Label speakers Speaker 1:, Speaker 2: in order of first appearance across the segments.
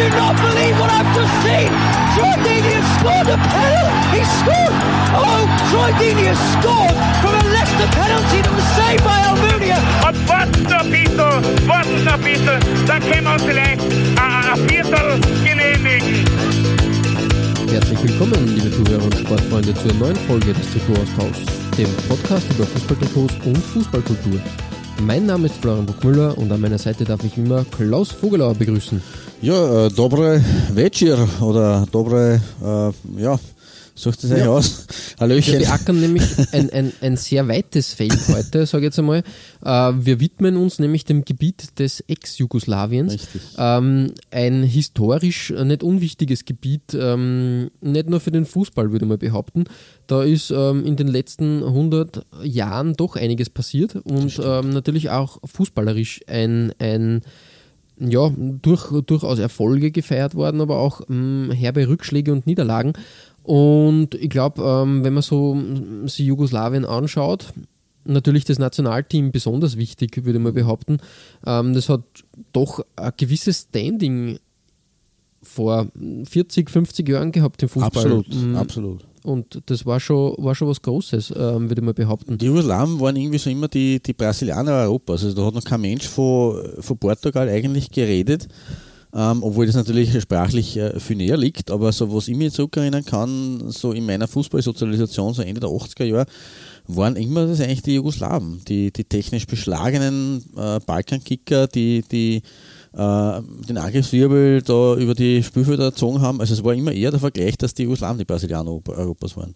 Speaker 1: I do not believe what I've just seen! Troy Deeney has scored a penalty! He scored! Oh, Troy Deeney has scored from a Leicester penalty that was saved by Almunia!
Speaker 2: Warten noch ein bisschen, dann können wir uns vielleicht ein, ein Viertel genehmigen.
Speaker 3: Herzlich willkommen, liebe Zuhörer und Sportfreunde, zur neuen Folge des Trikot-Austauschs, dem Podcast über Fußballtrikots und Fußballkultur. Mein Name ist Florian Bruckmüller und an meiner Seite darf ich immer Klaus Vogelauer begrüßen.
Speaker 4: Ja, äh, dobre večer oder dobre, äh, ja, sucht es euch
Speaker 3: Ja.
Speaker 4: aus.
Speaker 3: Wir
Speaker 4: Hallöchen.
Speaker 3: beackern nämlich ein, ein, ein sehr weites Feld heute, sage ich jetzt einmal. Äh, wir widmen uns nämlich dem Gebiet des Ex-Jugoslawiens. Ähm, ein historisch nicht unwichtiges Gebiet, ähm, nicht nur für den Fußball, würde man behaupten. Da ist ähm, in den letzten 100 Jahren doch einiges passiert und ähm, natürlich auch fußballerisch ein, ein ja, durch, durchaus Erfolge gefeiert worden, aber auch mh, herbe Rückschläge und Niederlagen. Und ich glaube, ähm, wenn man so mh, sich Jugoslawien anschaut, natürlich das Nationalteam besonders wichtig, würde man behaupten. Ähm, das hat doch ein gewisses Standing vor 40, 50 Jahren gehabt im Fußball.
Speaker 4: Absolut,
Speaker 3: Mm,
Speaker 4: absolut.
Speaker 3: Und das war schon, war schon was Großes, ähm, würde man behaupten.
Speaker 4: Die Jugoslawen waren irgendwie so immer die, die Brasilianer Europas. Also da hat noch kein Mensch von, von Portugal eigentlich geredet. Ähm, obwohl das natürlich sprachlich äh, viel näher liegt, aber so was ich mich zurückerinnern kann, so in meiner Fußballsozialisation, so Ende der 80er Jahre, waren immer das eigentlich die Jugoslawen, die, die technisch beschlagenen äh, Balkankicker, die, die den Angriffswirbel da über die Spielfelder erzogen haben. Also es war immer eher der Vergleich, dass die Jugoslawen die Brasilianer Europa- Europas waren.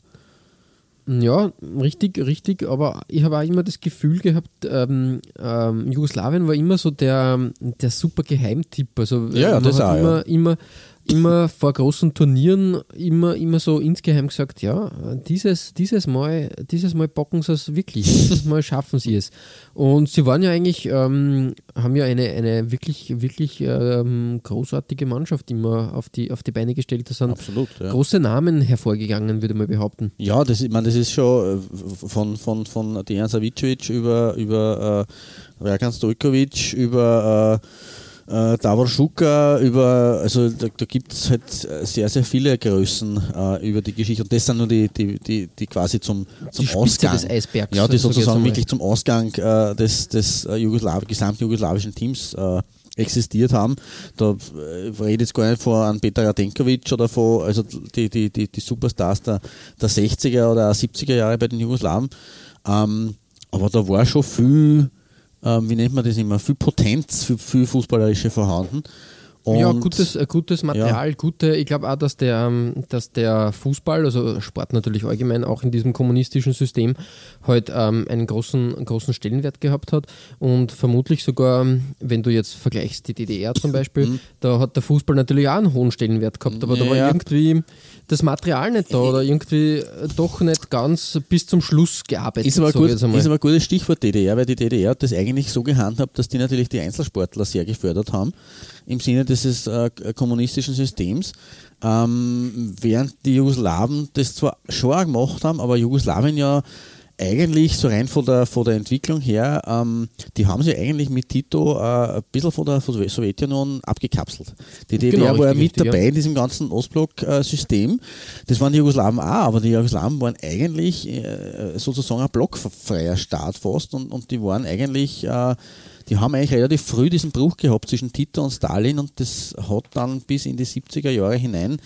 Speaker 3: Ja, richtig, richtig, aber ich habe auch immer das Gefühl gehabt, ähm, ähm, Jugoslawien war immer so der, der super Geheimtipp. Also
Speaker 4: Ja, das auch,
Speaker 3: immer,
Speaker 4: ja.
Speaker 3: immer, immer vor großen Turnieren immer, immer so insgeheim gesagt, ja, dieses, dieses Mal, dieses Mal bocken sie es wirklich, dieses Mal schaffen sie es. Und sie waren ja eigentlich, ähm, haben ja eine, eine wirklich, wirklich ähm, großartige Mannschaft immer auf die, auf die Beine gestellt. Da sind
Speaker 4: Absolut, ja.
Speaker 3: große Namen hervorgegangen, würde man behaupten.
Speaker 4: Ja, das, ich meine, das ist schon äh, von, von, von Dejan Savicevic über, über äh, Rakan Stojkovic, über äh, äh, Davor Schuka, über, also da, da gibt es halt sehr, sehr viele Größen äh, über die Geschichte und das sind nur die, die, die, die quasi zum, zum
Speaker 3: Die
Speaker 4: Ausgang.
Speaker 3: des Eisbergs,
Speaker 4: Ja, die sozusagen wirklich zum Ausgang äh, des, des äh, Jugoslaw gesamten jugoslawischen Teams äh, existiert haben. Da äh, rede ich jetzt gar nicht von Petar Radenkovic oder von also die, die, die, die Superstars der, der 60er oder 70er Jahre bei den Jugoslawen. Ähm, aber da war schon viel, ähm, wie nennt man das immer, viel Potenz, viel, viel Fußballerische vorhanden. Und
Speaker 3: ja, gutes, äh, gutes Material, gute, ich glaube auch, dass der, ähm, dass der Fußball, also Sport natürlich allgemein, auch in diesem kommunistischen System halt ähm, einen großen, großen Stellenwert gehabt hat und vermutlich sogar, ähm, wenn du jetzt vergleichst die DDR zum Beispiel, da hat der Fußball natürlich auch einen hohen Stellenwert gehabt, aber da war
Speaker 4: Ja.
Speaker 3: irgendwie das Material nicht da oder irgendwie äh, doch nicht ganz bis zum Schluss gearbeitet.
Speaker 4: Ist aber, gut, ist aber ein gutes Stichwort DDR, weil die DDR hat das eigentlich so gehandhabt, dass die natürlich die Einzelsportler sehr gefördert haben, im Sinne dieses äh, kommunistischen Systems, ähm, während die Jugoslawen das zwar schon auch gemacht haben, aber Jugoslawien ja eigentlich so rein von der, von der Entwicklung her, ähm, die haben sich eigentlich mit Tito äh, ein bisschen von der, von der Sowjetunion abgekapselt. Die DDR
Speaker 3: Genau,
Speaker 4: war ja mit dabei
Speaker 3: ja.
Speaker 4: in diesem ganzen Ostblock-System. Das waren die Jugoslawen auch, aber die Jugoslawen waren eigentlich äh, sozusagen ein blockfreier Staat fast und, und die waren eigentlich, äh, die haben eigentlich relativ früh diesen Bruch gehabt zwischen Tito und Stalin und das hat dann bis in die 70er Jahre hinein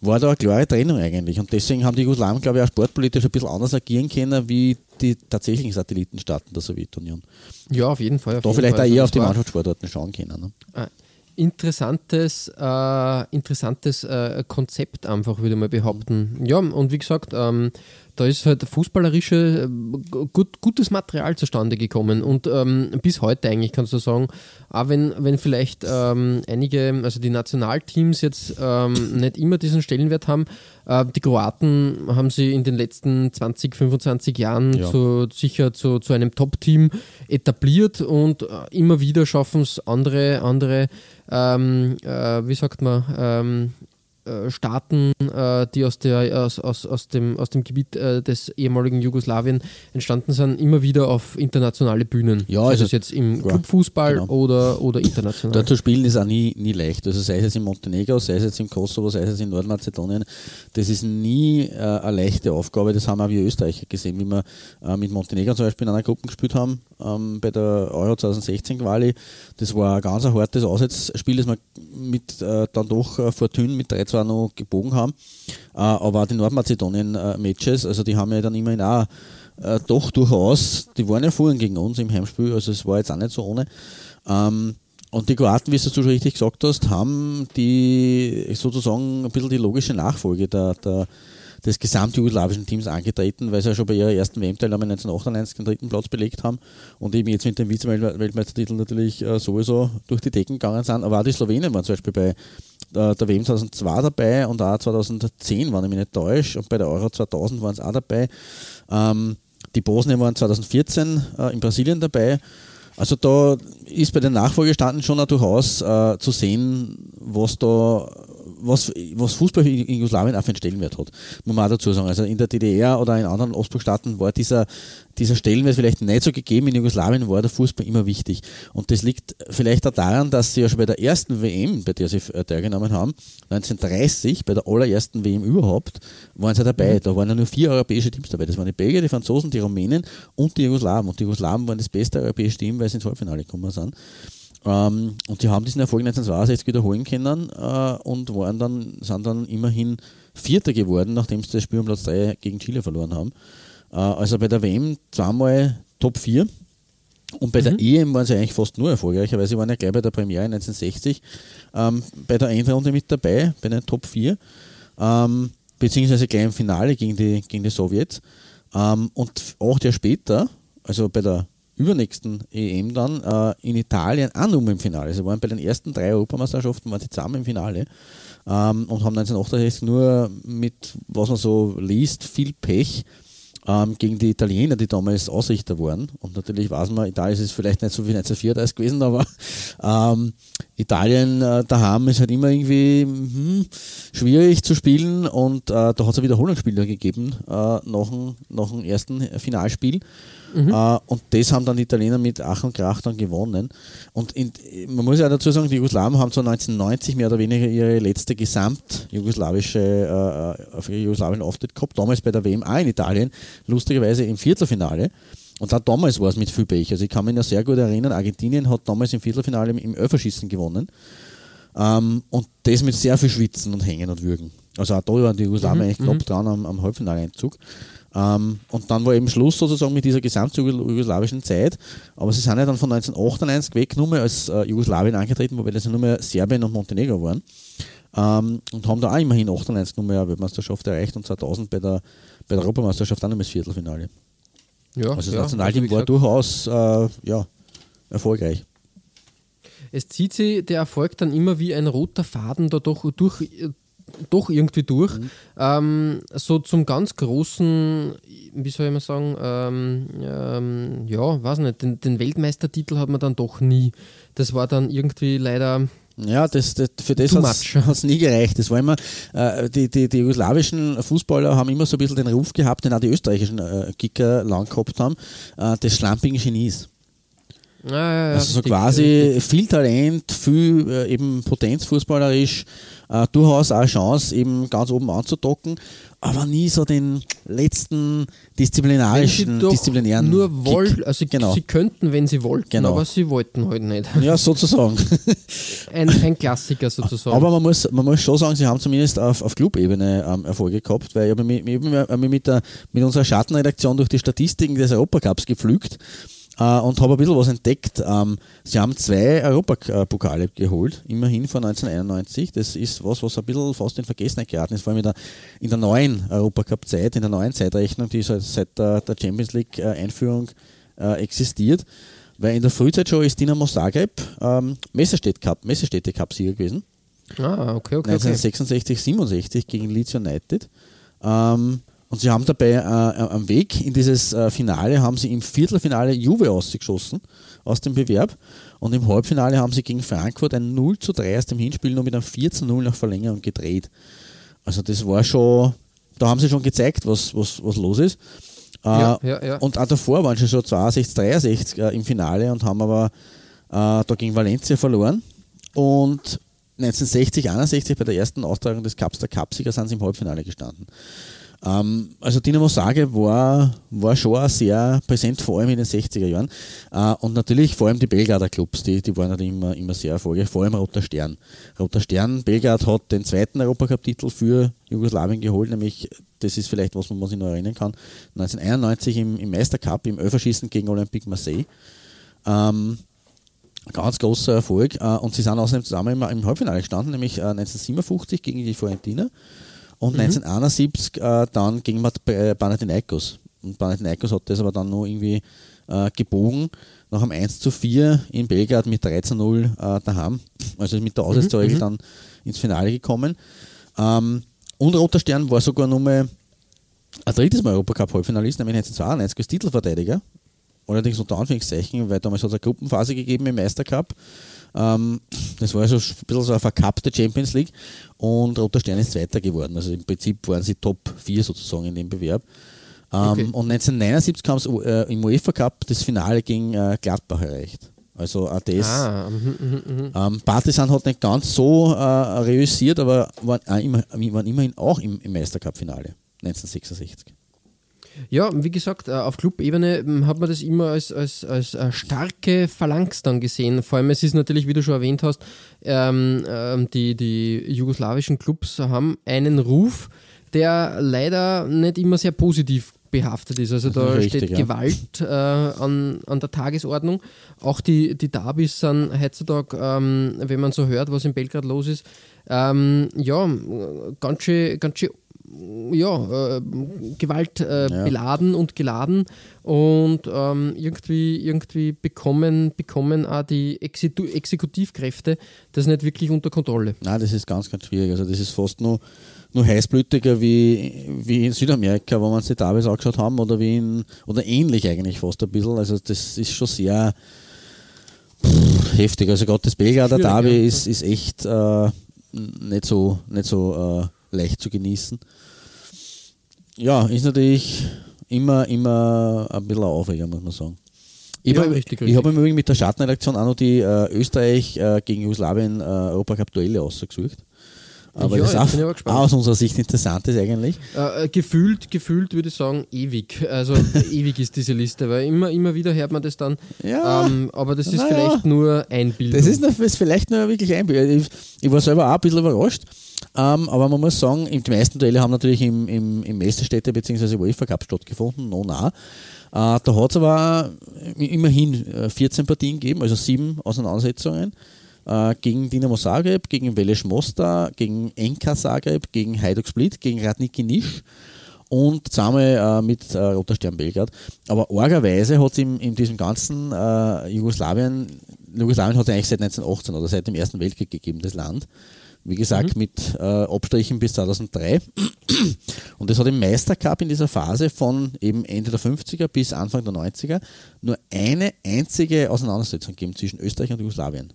Speaker 4: war da eine klare Trennung eigentlich. Und deswegen haben die Jugoslawen, glaube ich, auch sportpolitisch ein bisschen anders agieren können wie die tatsächlichen Satellitenstaaten der Sowjetunion.
Speaker 3: ja, auf jeden Fall. Auf
Speaker 4: Da
Speaker 3: jeden
Speaker 4: vielleicht
Speaker 3: Fall.
Speaker 4: auch
Speaker 3: Also
Speaker 4: eher
Speaker 3: das
Speaker 4: auf die Mannschaftssportarten schauen können. Ne?
Speaker 3: Äh, interessantes, äh, interessantes äh, Konzept einfach, würde man behaupten. Ja, und wie gesagt, ähm, da ist halt fußballerische äh, gut, gutes Material zustande gekommen und ähm, bis heute eigentlich kannst du sagen, auch wenn, wenn vielleicht ähm, einige, also die Nationalteams jetzt ähm, nicht immer diesen Stellenwert haben, äh, die Kroaten haben sie in den letzten 20, 25 Jahren
Speaker 4: Ja.
Speaker 3: zu, sicher zu, zu einem Top-Team etabliert und äh, immer wieder schaffen es andere, andere ähm, äh, wie sagt man, ähm, äh, Staaten, äh, die aus, der, aus, aus, aus, dem, aus dem Gebiet äh, des ehemaligen Jugoslawien entstanden sind, immer wieder auf internationale Bühnen.
Speaker 4: Ja, also-
Speaker 3: das jetzt im
Speaker 4: ja,
Speaker 3: Clubfußball
Speaker 4: genau.
Speaker 3: oder, oder international.
Speaker 4: Dort zu spielen ist auch nie, nie leicht. Also sei es jetzt in Montenegro, sei es jetzt in Kosovo, sei es jetzt in Nordmazedonien, das ist nie äh, eine leichte Aufgabe. Das haben auch wir Österreicher gesehen, wie wir äh, mit Montenegro zum Beispiel in einer Gruppe gespielt haben, ähm, bei der Euro 2016 Quali. Das war ein ganz hartes Auswärtsspiel, das wir mit, äh, dann doch äh, Fortune mit 3-2 noch gebogen haben. Äh, aber auch die Nordmazedonien-Matches, also die haben ja dann immerhin auch äh, doch durchaus, die waren ja vorhin gegen uns im Heimspiel, also es war jetzt auch nicht so ohne. Ähm, und die Kroaten, wie du schon richtig gesagt hast, haben die sozusagen ein bisschen die logische Nachfolge der, der, des gesamtjugoslawischen Teams angetreten, weil sie ja schon bei ihrer ersten WM-Teilnahme 1998 den dritten Platz belegt haben und eben jetzt mit dem Vize-Weltmeistertitel natürlich äh, sowieso durch die Decken gegangen sind. Aber auch die Slowenen waren zum Beispiel bei äh, der WM 2002 dabei und auch 2010, wenn ich mich nicht täusche, und bei der Euro 2000 waren sie auch dabei. Ähm, die Bosnier waren 2014 äh, in Brasilien dabei. Also da ist bei den Nachfolgestanden schon durchaus äh, zu sehen, was da was, was Fußball in Jugoslawien auch für einen Stellenwert hat. Muss man auch dazu sagen. Also in der DDR oder in anderen Ostblockstaaten war dieser, dieser Stellenwert vielleicht nicht so gegeben. In Jugoslawien war der Fußball immer wichtig. Und das liegt vielleicht auch daran, dass sie ja schon bei der ersten WM, bei der sie äh, teilgenommen haben, 1930, bei der allerersten WM überhaupt, waren sie dabei. Da waren ja nur vier europäische Teams dabei. Das waren die Belgier, die Franzosen, die Rumänen und die Jugoslawen. Und die Jugoslawen waren das beste europäische Team, weil sie ins Halbfinale gekommen sind. Ähm, und die haben diesen Erfolg 1962 wiederholen können äh, und waren dann, sind dann immerhin Vierter geworden, nachdem sie das Spiel um Platz 3 gegen Chile verloren haben. Äh, also bei der WM zweimal Top 4. Und bei der EM waren sie eigentlich fast nur erfolgreicher, weil sie waren ja gleich bei der Premiere 1960 ähm, bei der Endrunde mit dabei, bei den Top 4. Ähm, beziehungsweise gleich im Finale gegen die, gegen die Sowjets. Ähm, und acht Jahre später, also bei der übernächsten EM dann, äh, in Italien auch nur im Finale. Sie waren bei den ersten drei Europameisterschaften waren sie zusammen im Finale ähm, und haben 1968 nur mit, was man so liest, viel Pech ähm, gegen die Italiener, die damals Ausrichter waren. Und natürlich weiß man, Italien ist vielleicht nicht so wie 1934 gewesen, aber ähm, Italien äh, daheim ist halt immer irgendwie hm, schwierig zu spielen und äh, da hat es ein Wiederholungsspiel gegeben äh, nach, dem, nach dem ersten Finalspiel. Äh, und das haben dann die Italiener mit Ach und Krach dann gewonnen. Und in, man muss ja dazu sagen, die Jugoslawen haben so 1990 mehr oder weniger ihre letzte gesamt-jugoslawische äh, auf ihre jugoslawischen Auftritt gehabt, damals bei der WM auch in Italien, lustigerweise im Viertelfinale. Und auch damals war es mit viel Pech. Also ich kann mich noch sehr gut erinnern, Argentinien hat damals im Viertelfinale im Öfferschießen gewonnen. Ähm, und das mit sehr viel Schwitzen und Hängen und Würgen. Also auch da waren die Jugoslawen eigentlich knapp dran am, am Halbfinaleinzug. Ähm, und dann war eben Schluss sozusagen mit dieser gesamtjugoslawischen Zeit. Aber sie sind ja dann von 1998 weggenommen, als äh, Jugoslawien angetreten, wobei das ja nur mehr Serbien und Montenegro waren. Ähm, und haben da auch immerhin 98 nur mehr Weltmeisterschaft erreicht und 2000 bei der, bei der Europameisterschaft auch noch das Viertelfinale.
Speaker 3: ja,
Speaker 4: Also das
Speaker 3: ja,
Speaker 4: Nationalteam
Speaker 3: also
Speaker 4: war durchaus äh, ja, erfolgreich.
Speaker 3: Es zieht sich der Erfolg dann immer wie ein roter Faden da doch, durch, doch irgendwie durch.
Speaker 4: Mhm.
Speaker 3: Ähm, so zum ganz großen, wie soll ich mal sagen, ähm, ähm, ja, weiß nicht, den, den Weltmeistertitel hat man dann doch nie. Das war dann irgendwie leider.
Speaker 4: Ja, das, das, für das hat es nie gereicht. Das war immer, äh, die, die, die jugoslawischen Fußballer haben immer so ein bisschen den Ruf gehabt, den auch die österreichischen äh, Kicker lang gehabt haben, äh, des schlampigen Genies.
Speaker 3: Ja, ja,
Speaker 4: Also so
Speaker 3: richtig,
Speaker 4: quasi
Speaker 3: richtig.
Speaker 4: viel Talent, viel äh, eben Potenz fußballerisch, äh, durchaus auch Chance, eben ganz oben anzudocken, aber nie so den letzten disziplinarischen, disziplinären
Speaker 3: nur
Speaker 4: Kick.
Speaker 3: wollen, also
Speaker 4: Genau.
Speaker 3: sie könnten, wenn sie wollten,
Speaker 4: Genau.
Speaker 3: aber sie wollten halt nicht.
Speaker 4: Ja, sozusagen.
Speaker 3: Ein, ein Klassiker sozusagen.
Speaker 4: Aber man muss, man muss schon sagen, sie haben zumindest auf, auf Clubebene ähm, Erfolge gehabt, weil ich habe mich, mich mit, der, mit unserer Schattenredaktion durch die Statistiken des Europacups gepflügt. Äh, und habe ein bisschen was entdeckt. Ähm, sie haben zwei Europapokale geholt, immerhin von 1991. Das ist was, was ein bisschen fast in Vergessenheit geraten ist, vor allem in der, in der neuen Europacup-Zeit, in der neuen Zeitrechnung, die seit, seit der, der Champions League-Einführung äh, existiert. Weil in der Frühzeit schon ist Dinamo Zagreb ähm, Messerstädte Cup, Messerstädte Cup-Sieger gewesen.
Speaker 3: Ah, okay, okay.
Speaker 4: 1966, 67 gegen Leeds United. Ähm, und sie haben dabei äh, am Weg in dieses äh, Finale haben sie im Viertelfinale Juve ausgeschossen aus dem Bewerb und im Halbfinale haben sie gegen Frankfurt ein 0 zu 3 aus dem Hinspiel nur mit einem 4 zu 0 nach Verlängerung gedreht. Also das war schon, da haben sie schon gezeigt, was, was, was los ist. Äh,
Speaker 3: Ja, ja, ja.
Speaker 4: Und auch davor waren sie schon 62, 63 äh, im Finale und haben aber äh, da gegen Valencia verloren. Und 1960, 61 bei der ersten Austragung des Cups der Cupsieger sind sie im Halbfinale gestanden. Ähm, also Dinamo Zagreb war, war schon sehr präsent, vor allem in den 60er Jahren. Äh, und natürlich vor allem die Belgrader Clubs, die, die waren natürlich immer, immer sehr erfolgreich, vor allem Roter Stern. Roter Stern, Belgrad hat den zweiten Europacup-Titel für Jugoslawien geholt, nämlich, das ist vielleicht was, man sich noch erinnern kann, 1991 im, im Meistercup, im Elferschießen gegen Olympique Marseille. Ähm, ganz großer Erfolg. Äh, und sie sind außerdem zusammen im, Halbfinale gestanden, nämlich äh, 1957 gegen die Fiorentina und 1971 äh, dann gegen Mat- äh, Panathinaikos. Und Panathinaikos hat das aber dann noch irgendwie äh, gebogen, nach einem 1 zu 4 in Belgrad mit 3 zu 0 äh, daheim. Also mit der Auswärtsregel dann ins Finale gekommen. Ähm, und Roter Stern war sogar nochmal ein drittes Mal Europacup-Halbfinalist, nämlich 1992 als Titelverteidiger. Allerdings unter Anführungszeichen, weil damals hat es eine Gruppenphase gegeben im Meistercup. Ähm, das war also ein bisschen so eine verkappte Champions League und Roter Stern ist Zweiter geworden. Also im Prinzip waren sie Top 4 sozusagen in dem Bewerb. Ähm,
Speaker 3: Okay.
Speaker 4: Und 1979 kam es äh, im UEFA Cup das Finale gegen äh, Gladbach erreicht. Also das.
Speaker 3: Ah, mhm, mhm, mhm.
Speaker 4: Ähm, Partisan hat nicht ganz so äh, reüssiert, aber waren, äh, immer, waren immerhin auch im, im Meistercup-Finale 1966.
Speaker 3: Ja, wie gesagt, äh, auf Clubebene ähm, hat man das immer als, als, als äh, starke Phalanx dann gesehen. Vor allem, es ist natürlich, wie du schon erwähnt hast, ähm, ähm, die, die jugoslawischen Clubs haben einen Ruf, der leider nicht immer sehr positiv behaftet ist. Also da
Speaker 4: Richtig,
Speaker 3: steht
Speaker 4: ja.
Speaker 3: Gewalt äh, an, an der Tagesordnung. Auch die, die Derbys sind heutzutage, ähm, wenn man so hört, was in Belgrad los ist, ähm, ja, ganz schön, ganz schön ja, äh, Gewalt äh,
Speaker 4: Ja.
Speaker 3: beladen und geladen und ähm, irgendwie, irgendwie bekommen, bekommen auch die Exeku Exekutivkräfte das nicht wirklich unter Kontrolle.
Speaker 4: Nein, das ist ganz, ganz schwierig. Also das ist fast nur, nur heißblütiger wie, wie in Südamerika, wo wir uns die Derbys angeschaut haben, oder wie in, oder ähnlich eigentlich fast ein bisschen. Also das ist schon sehr pff, heftig. Also das Belgrader Derby
Speaker 3: ja.
Speaker 4: ist, ist echt äh, nicht so, nicht so äh, leicht zu genießen. Ja, ist natürlich immer, immer ein bisschen ein Aufreger, muss man sagen. Ich
Speaker 3: Ja,
Speaker 4: habe hab im Übrigen mit der Schattenredaktion auch noch die äh, Österreich äh, gegen Jugoslawien äh, Europacup-Duelle ausgesucht. Aber
Speaker 3: Ja,
Speaker 4: das
Speaker 3: jetzt
Speaker 4: auch, auch aus unserer Sicht interessant ist eigentlich.
Speaker 3: Äh, äh, gefühlt, gefühlt würde ich sagen, ewig. Also ewig ist diese Liste, weil immer, immer wieder hört man das dann.
Speaker 4: Ja,
Speaker 3: ähm, aber das ist vielleicht
Speaker 4: ja.
Speaker 3: nur ein Bild.
Speaker 4: Das ist, noch, ist vielleicht nur wirklich ein Bild. Ich, ich war selber auch ein bisschen überrascht. Ähm, aber man muss sagen, die meisten Duelle haben natürlich im, im, im Meisterstädte bzw. UEFA Cup stattgefunden, no nah. Äh, da hat es aber immerhin äh, 14 Partien gegeben, also sieben Auseinandersetzungen. Äh, gegen Dinamo Zagreb, gegen Velez Mostar, gegen Enka Zagreb, gegen Hajduk Split, gegen Radniki Niš und zweimal äh, mit äh, Roter Stern Belgrad. Aber argerweise hat es in diesem ganzen äh, Jugoslawien, Jugoslawien hat es eigentlich seit 1918 oder seit dem Ersten Weltkrieg gegeben, das Land. Wie gesagt, mit äh, Abstrichen bis 2003. Und es hat im Meistercup in dieser Phase von eben Ende der 50er bis Anfang der 90er nur eine einzige Auseinandersetzung gegeben zwischen Österreich und Jugoslawien.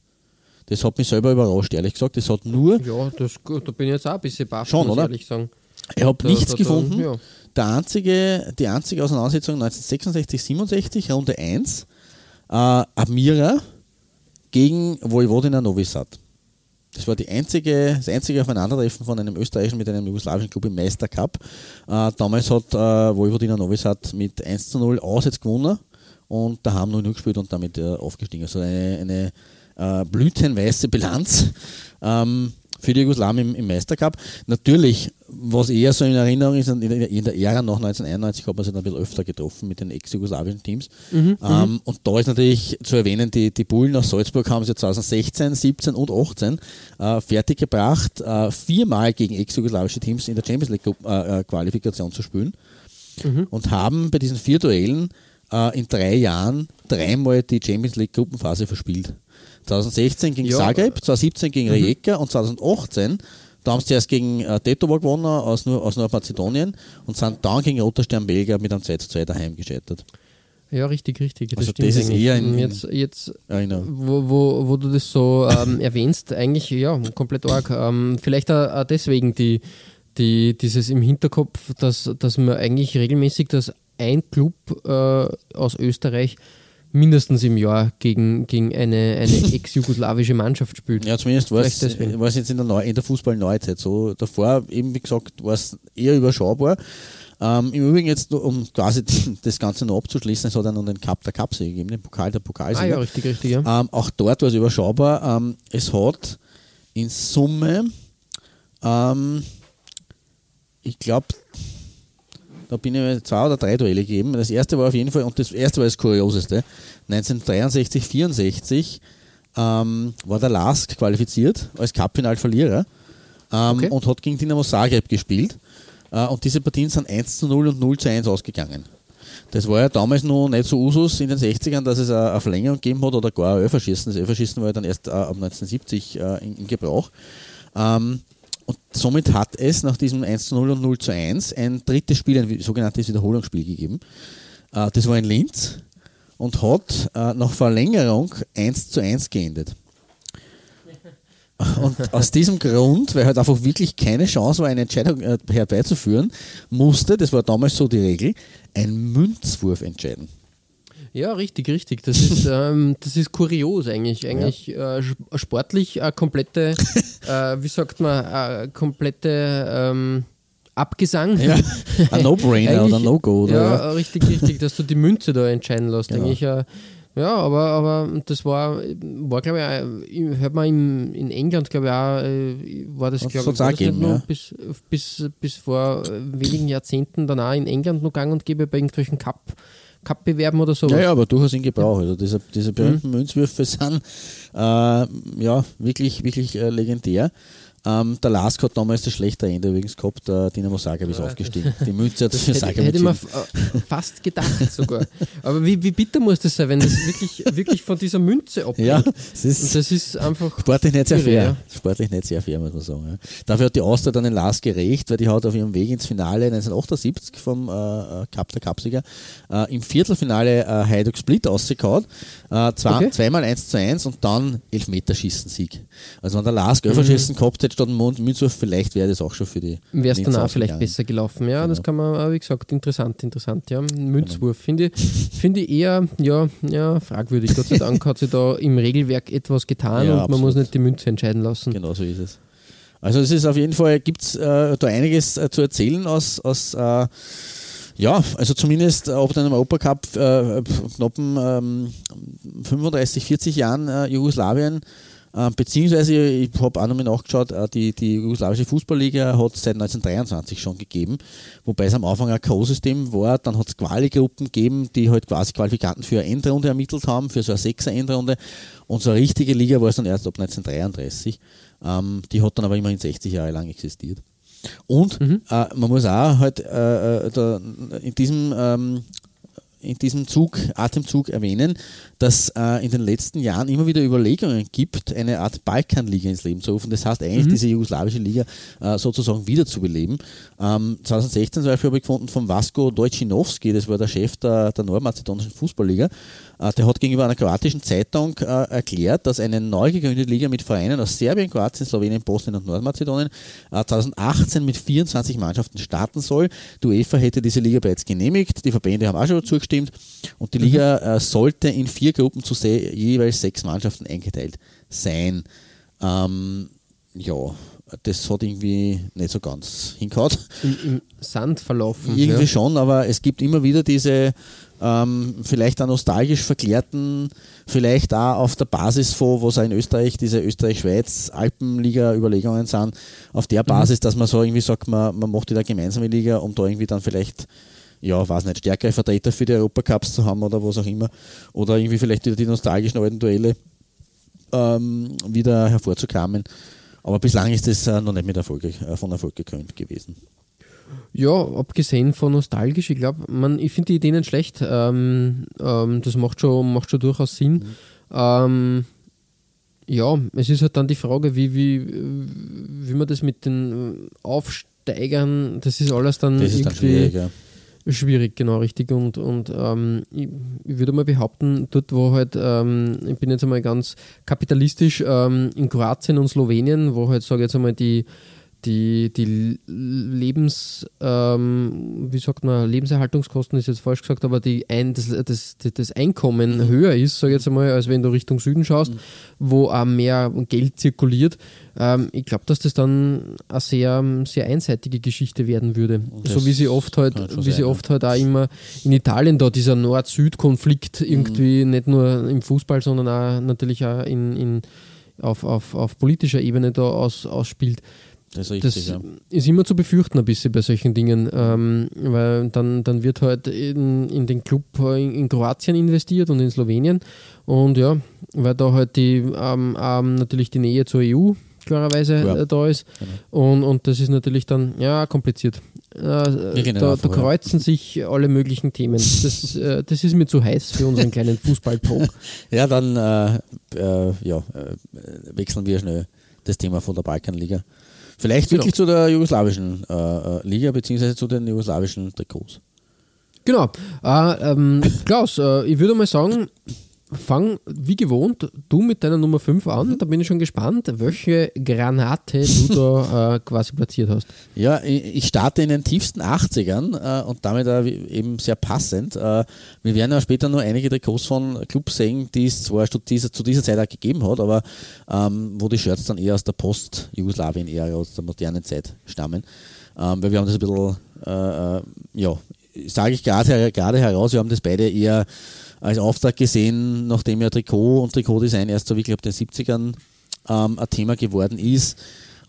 Speaker 4: Das hat mich selber überrascht, ehrlich gesagt. Es hat nur
Speaker 3: ja, das, da bin ich jetzt auch ein bisschen baff,
Speaker 4: Schon,
Speaker 3: muss
Speaker 4: oder?
Speaker 3: ich ehrlich sagen.
Speaker 4: Ich habe nichts
Speaker 3: da- da-
Speaker 4: gefunden.
Speaker 3: ja.
Speaker 4: Der einzige, die einzige Auseinandersetzung 1966, 67, Runde 1, äh, Admira gegen Vojvodina Novi Sad. Das war die einzige, das einzige Aufeinandertreffen von einem österreichischen mit einem jugoslawischen Club im Meistercup. Äh, damals hat äh, Vojvodina Novi Sad mit 1 zu 0 auswärts gewonnen und da haben 0 gespielt und damit äh, aufgestiegen. Also eine, eine äh, blütenweiße Bilanz ähm, für die Jugoslawen im, im Meistercup. Natürlich, was eher so in Erinnerung ist, in der, in der Ära nach 1991 hat man sich dann ein bisschen öfter getroffen mit den ex-jugoslawischen Teams.
Speaker 3: Mhm,
Speaker 4: ähm, und da ist natürlich zu erwähnen, die, die Bullen aus Salzburg haben sie 2016, 17 und 18 äh, fertiggebracht, äh, viermal gegen ex-jugoslawische Teams in der Champions League äh, äh, zu spielen
Speaker 3: Mhm.
Speaker 4: und haben bei diesen vier Duellen äh, in drei Jahren dreimal die Champions League Gruppenphase verspielt. 2016 gegen
Speaker 3: Ja.
Speaker 4: Zagreb, 2017 gegen Rijeka und 2018 da haben sie erst gegen äh, Tetovo gewonnen aus, Nor- aus Nordmazedonien und sind dann gegen Roter Stern Belgier mit einem 2 zu 2 daheim gescheitert.
Speaker 3: Ja, richtig, richtig. Das
Speaker 4: Also das ist eher in-
Speaker 3: jetzt, jetzt
Speaker 4: Erinnerung.
Speaker 3: wo, wo, wo du das so ähm, erwähnst, eigentlich ja, komplett arg. Ähm, vielleicht auch, auch deswegen die, die, dieses im Hinterkopf, dass, dass man eigentlich regelmäßig, dass ein Club äh, aus Österreich mindestens im Jahr gegen, gegen eine, eine ex-jugoslawische Mannschaft spielt.
Speaker 4: Ja, zumindest war es, es jetzt in der, Neu in der Fußball-Neuzeit so. Davor, eben wie gesagt, war es eher überschaubar. Ähm, Im Übrigen jetzt, um quasi das Ganze noch abzuschließen, es hat ja noch den Cup der Cup gegeben, den Pokal der
Speaker 3: Ah
Speaker 4: Pokalsieger.
Speaker 3: ja, richtig, richtig, ja.
Speaker 4: Ähm, auch dort war es überschaubar. Ähm, es hat in Summe, ähm, ich glaube, da bin ich mir zwei oder drei Duelle gegeben. Das erste war auf jeden Fall, und das erste war das Kurioseste, 1963, 64 ähm, war der Lask qualifiziert als Cupfinalverlierer ähm,
Speaker 3: Okay.
Speaker 4: und hat gegen Dinamo Zagreb gespielt. Äh, und diese Partien sind 1 zu 0 und 0 zu 1 ausgegangen. Das war ja damals noch nicht so Usus in den 60ern, dass es eine Verlängerung gegeben hat oder gar ein Elferschießen. Das Elferschießen war ja dann erst äh, ab 1970 äh, in, in Gebrauch. Ähm, und somit hat es nach diesem 1 zu 0 und 0 zu 1 ein drittes Spiel, ein sogenanntes Wiederholungsspiel gegeben. Äh, das war in Linz und hat äh, nach Verlängerung 1 zu 1 geendet. Und aus diesem Grund, weil halt einfach wirklich keine Chance war, eine Entscheidung äh, herbeizuführen, musste, das war damals so die Regel, ein Münzwurf entscheiden.
Speaker 3: Ja, richtig, richtig. Das ist, ähm, das ist kurios eigentlich. Eigentlich äh, sp- sportlich eine komplette, äh, wie sagt man, eine komplette ähm, Abgesang.
Speaker 4: Ja, ein No-Brainer oder ein No-Go. oder?
Speaker 3: Ja, richtig, richtig, dass du die Münze da entscheiden lässt.
Speaker 4: Ja.
Speaker 3: Eigentlich, äh, ja, aber, aber das war, war glaube ich, hört man im, in England, glaube ich, auch, äh, war das, glaube ich, war das nur
Speaker 4: ja.
Speaker 3: bis, bis, bis vor äh, wenigen Jahrzehnten dann auch in England noch gang und gäbe bei irgendwelchen Cup, Cup-Bewerben oder sowas.
Speaker 4: Ja, ja, aber durchaus in Gebrauch. Also diese, diese berühmten Münzwürfe sind äh, ja wirklich, wirklich äh, legendär. Ähm, der Lask hat damals das schlechte Ende übrigens gehabt, der Dynamo Zagreb ist
Speaker 3: Ja,
Speaker 4: aufgestiegen. Die Münze hat
Speaker 3: Das
Speaker 4: für
Speaker 3: hätte,
Speaker 4: Zagreb
Speaker 3: hätte man
Speaker 4: entschieden.
Speaker 3: f- äh, fast gedacht sogar. Aber wie, wie bitter muss das sein, wenn das wirklich, wirklich von dieser Münze abhängt?
Speaker 4: Ja,
Speaker 3: Und
Speaker 4: ist
Speaker 3: das ist einfach.
Speaker 4: sportlich nicht sehr fair.
Speaker 3: ja.
Speaker 4: Sportlich nicht sehr fair, muss man sagen. Ja. Dafür hat die Austria dann den Lask gerecht, weil die hat auf ihrem Weg ins Finale 1978 vom äh, äh, Cup der Cupsieger äh, im Viertelfinale äh, Hajduk Split ausgekaut. Äh, zwei,
Speaker 3: Okay.
Speaker 4: Zweimal 1 zu 1 und dann Elfmeterschießen-Sieg. Also wenn der Lask Elferschießen gehabt hätte statt dem Mund- Münzwurf, vielleicht wäre das auch schon für die
Speaker 3: Wäre es auch vielleicht besser gelaufen. Ja, das
Speaker 4: Genau.
Speaker 3: kann man, auch, wie gesagt, interessant, interessant. Ja, Münzwurf finde ich, finde ich eher ja, ja, fragwürdig. Gott sei Dank hat sich da im Regelwerk etwas getan
Speaker 4: Ja,
Speaker 3: und man
Speaker 4: absolut.
Speaker 3: muss nicht die Münze entscheiden lassen.
Speaker 4: Genau so ist es. Also es ist auf jeden Fall, gibt es äh, da einiges äh, zu erzählen aus, aus äh, ja, also zumindest äh, ob einem Europacup äh, knappen ähm, 35, 40 Jahren äh, Jugoslawien, äh, beziehungsweise ich habe auch nochmal nachgeschaut, äh, die, die jugoslawische Fußballliga hat es seit 1923 schon gegeben, wobei es am Anfang ein K.O.-System war, dann hat es Quali-Gruppen gegeben, die halt quasi Qualifikanten für eine Endrunde ermittelt haben, für so eine Sechser-Endrunde und so eine richtige Liga war es dann erst ab 1933. Ähm, die hat dann aber immerhin 60 Jahre lang existiert. Und
Speaker 3: Mhm.
Speaker 4: äh, man muss auch halt äh, äh, da in diesem ähm, in diesem Zug, Atemzug erwähnen, dass äh, in den letzten Jahren immer wieder Überlegungen gibt, eine Art Balkanliga ins Leben zu rufen. Das heißt eigentlich, diese jugoslawische Liga äh, sozusagen wiederzubeleben. Ähm, 2016 zum Beispiel habe ich gefunden von Vasco Dojcinowski, das war der Chef der, der nordmazedonischen Fußballliga, der hat gegenüber einer kroatischen Zeitung äh, erklärt, dass eine neu gegründete Liga mit Vereinen aus Serbien, Kroatien, Slowenien, Bosnien und Nordmazedonien äh, 2018 mit 24 Mannschaften starten soll. Die UEFA hätte diese Liga bereits genehmigt, die Verbände haben auch schon zugestimmt und die Liga äh, sollte in vier Gruppen zu jeweils sechs Mannschaften eingeteilt sein. Ähm, ja, das hat irgendwie nicht so ganz hingehauen.
Speaker 3: Im, Im Sand verlaufen.
Speaker 4: Irgendwie
Speaker 3: ja.
Speaker 4: schon, aber es gibt immer wieder diese ähm, vielleicht auch nostalgisch verklärten, vielleicht auch auf der Basis von, was auch in Österreich diese Österreich-Schweiz-Alpenliga-Überlegungen sind, auf der Basis, dass man so irgendwie sagt, man, man macht wieder gemeinsame Liga, um da irgendwie dann vielleicht ja, weiß nicht, stärkere Vertreter für die Europacups zu haben oder was auch immer. Oder irgendwie vielleicht wieder die nostalgischen alten Duelle ähm, wieder hervorzukramen. Aber bislang ist das äh, noch nicht mit Erfolg, äh, von Erfolg gekrönt gewesen.
Speaker 3: Ja, abgesehen von nostalgisch, ich glaube, ich finde die Idee nicht schlecht. Ähm, ähm, das macht schon, macht schon durchaus Sinn. Mhm. Ähm, ja, es ist halt dann die Frage, wie, wie, wie man das mit den Aufsteigern, das ist alles dann
Speaker 4: das
Speaker 3: irgendwie
Speaker 4: dann schwierig, ja.
Speaker 3: schwierig, genau richtig. Und, und ähm, ich, ich, würde mal behaupten, dort wo halt, ähm, ich bin jetzt einmal ganz kapitalistisch, ähm, in Kroatien und Slowenien, wo halt, sage ich jetzt einmal, die die, die Lebens, ähm, wie sagt man, Lebenserhaltungskosten ist jetzt falsch gesagt, aber die ein, das, das, das Einkommen mhm. höher ist, sage ich jetzt einmal, als wenn du Richtung Süden schaust, mhm. wo auch mehr Geld zirkuliert. Ähm, ich glaube, dass das dann eine sehr, sehr einseitige Geschichte werden würde. Das so wie sie oft halt, wie sein, sie oft halt auch immer in Italien da dieser Nord-Süd-Konflikt irgendwie mhm. nicht nur im Fußball, sondern auch natürlich auch in, in auf, auf, auf politischer Ebene da aus, ausspielt. Das, ist, richtig, das ja. ist immer zu befürchten ein bisschen bei solchen Dingen, ähm, weil dann, dann wird halt in, in den Club in, in, Kroatien investiert und in Slowenien und ja, weil da halt die ähm, ähm, natürlich die Nähe zur EU klarerweise ja. äh, da ist genau. und, und das ist natürlich dann ja kompliziert. Äh, da, da, kreuzen sich alle möglichen Themen. Das, äh, das ist mir zu heiß für unseren kleinen Fußball-Talk.
Speaker 4: Ja, dann äh, äh, ja, äh, wechseln wir schnell das Thema von der Balkanliga. Vielleicht genau. wirklich zu der jugoslawischen äh, äh, Liga, beziehungsweise zu den jugoslawischen Trikots.
Speaker 3: Genau. Äh, ähm, Klaus, äh, ich würde mal sagen, fang wie gewohnt du mit deiner Nummer 5 an. Da bin ich schon gespannt, welche Granate du da äh, quasi platziert hast.
Speaker 4: Ja, ich starte in den tiefsten 80ern äh, und damit äh, eben sehr passend. Äh, wir werden ja später nur einige Trikots von Clubs sehen, die es zwar zu dieser, zu dieser Zeit auch gegeben hat, aber ähm, wo die Shirts dann eher aus der Post-Jugoslawien-Ära, aus der modernen Zeit stammen. Ähm, weil wir haben das ein bisschen, äh, äh, ja, sage ich gerade, gerade heraus, wir haben das beide eher als Auftrag gesehen, nachdem ja Trikot und Trikotdesign erst so wirklich ab den 70ern ähm, ein Thema geworden ist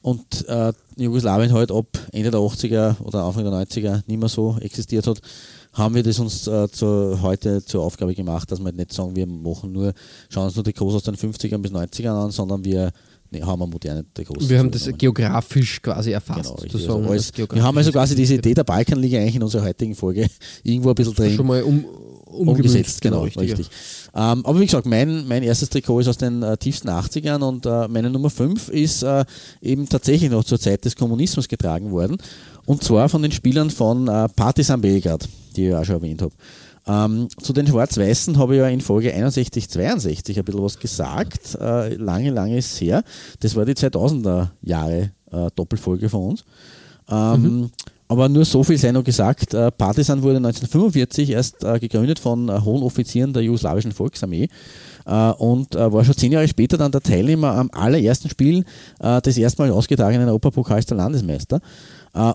Speaker 4: und äh, Jugoslawien halt ab Ende der 80er oder Anfang der 90er nicht mehr so existiert hat, haben wir das uns äh, zu, heute zur Aufgabe gemacht, dass wir halt nicht sagen, wir machen nur, schauen uns nur Trikots aus den 50ern bis 90ern an, sondern wir nee, haben wir moderne Trikots.
Speaker 3: Wir haben das geografisch quasi erfasst.
Speaker 4: Genau, also alles, wir haben also quasi diese Idee der Balkanliga eigentlich in unserer heutigen Folge irgendwo ein bisschen drin.
Speaker 3: Schon mal um,
Speaker 4: umgesetzt, genau, genau richtig. Ähm, aber wie gesagt, mein, mein erstes Trikot ist aus den äh, tiefsten 80ern und äh, meine Nummer 5 ist äh, eben tatsächlich noch zur Zeit des Kommunismus getragen worden. Und zwar von den Spielern von äh, Partizan Belgrad, die ich auch schon erwähnt habe. Ähm, zu den Schwarz-Weißen habe ich ja in Folge 61, 62 ein bisschen was gesagt. Äh, lange, lange ist her. Das war die 2000er Jahre äh, Doppelfolge von uns. Ähm, mhm. Aber nur so viel sei noch gesagt, äh, Partisan wurde 1945 erst äh, gegründet von äh, hohen Offizieren der jugoslawischen Volksarmee und war schon zehn Jahre später dann der Teilnehmer am allerersten Spiel des erstmal ausgetragenen Europapokals der Landesmeister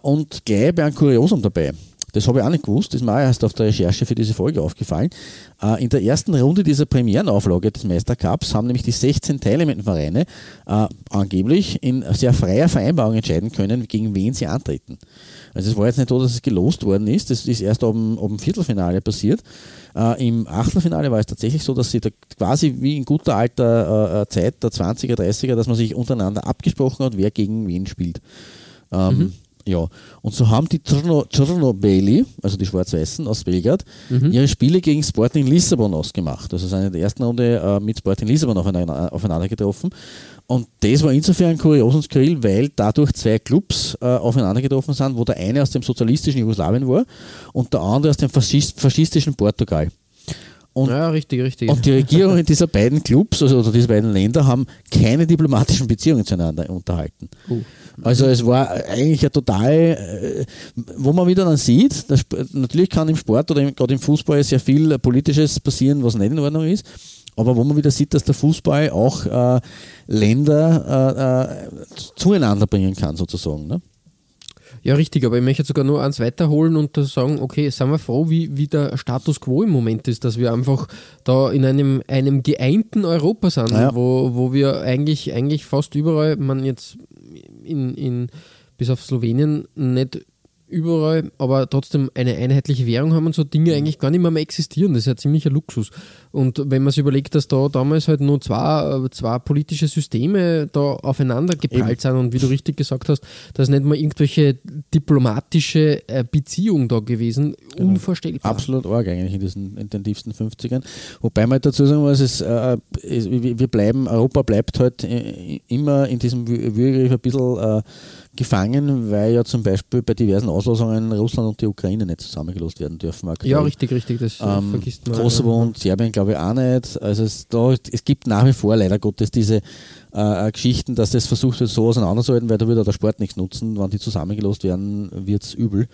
Speaker 4: und gleich bei einem Kuriosum dabei. Das habe ich auch nicht gewusst, das ist mir auch erst auf der Recherche für diese Folge aufgefallen. Äh, in der ersten Runde dieser Premierenauflage des Meistercups haben nämlich die 16 teilnehmenden Vereine äh, angeblich in sehr freier Vereinbarung entscheiden können, gegen wen sie antreten. Also es war jetzt nicht so, dass es gelost worden ist, das ist erst ab dem, Viertelfinale passiert. Äh, Im Achtelfinale war es tatsächlich so, dass sie da quasi wie in guter alter Zeit der 20er, 30er, dass man sich untereinander abgesprochen hat, wer gegen wen spielt. Ähm, mhm. Ja, und so haben die Czernobili, also die Schwarz-Weißen aus Belgrad, mhm. ihre Spiele gegen Sporting Lissabon ausgemacht. Also sind in der ersten Runde äh, mit Sporting Lissabon aufeinander, aufeinander, getroffen. Und das war insofern ein kurioses Skrill, weil dadurch zwei Clubs äh, aufeinander getroffen sind, wo der eine aus dem sozialistischen Jugoslawien war und der andere aus dem Faschist faschistischen Portugal.
Speaker 3: Und, ja, richtig, richtig.
Speaker 4: Und die Regierungen dieser beiden Clubs, also dieser beiden Länder, haben keine diplomatischen Beziehungen zueinander unterhalten. Uh. Also es war eigentlich ein total, äh, wo man wieder dann sieht, dass, natürlich kann im Sport oder gerade im Fußball sehr viel Politisches passieren, was nicht in Ordnung ist. Aber wo man wieder sieht, dass der Fußball auch äh, Länder äh, äh, zueinander bringen kann, sozusagen. Ne?
Speaker 3: Ja, richtig, aber ich möchte sogar nur eins weiterholen und sagen, okay, sind wir froh, wie, wie der Status quo im Moment ist, dass wir einfach da in einem, einem geeinten Europa sind,
Speaker 4: Ja.
Speaker 3: wo, wo wir eigentlich, eigentlich fast überall, man jetzt in, in, bis auf Slowenien nicht überall, aber trotzdem eine einheitliche Währung haben und so Dinge eigentlich gar nicht mehr, mehr existieren. Das ist ja ziemlicher Luxus. Und wenn man sich überlegt, dass da damals halt nur zwei, äh, zwei politische Systeme da aufeinander geprallt sind und wie du richtig gesagt hast, da ist nicht mal irgendwelche diplomatische äh, Beziehung da gewesen, unvorstellbar.
Speaker 4: Absolut arg eigentlich in diesen intensivsten 50ern. Wobei man dazu sagen muss, es, äh, es, wir bleiben, Europa bleibt halt äh, immer in diesem Wü- Würgegriff ein bisschen äh, gefangen, weil ja zum Beispiel bei diversen Auslosungen Russland und die Ukraine nicht zusammengelost werden dürfen. aktuell.
Speaker 3: Ja, richtig, richtig, das äh,
Speaker 4: Ähm,
Speaker 3: vergisst man.
Speaker 4: Kosovo und Serbien glaube ich auch nicht. Also es, da, es gibt nach wie vor leider Gottes diese äh, Geschichten, dass das versucht wird, so auseinanderzuhalten, weil da würde der Sport nichts nutzen. Wenn die zusammengelost werden, wird es übel.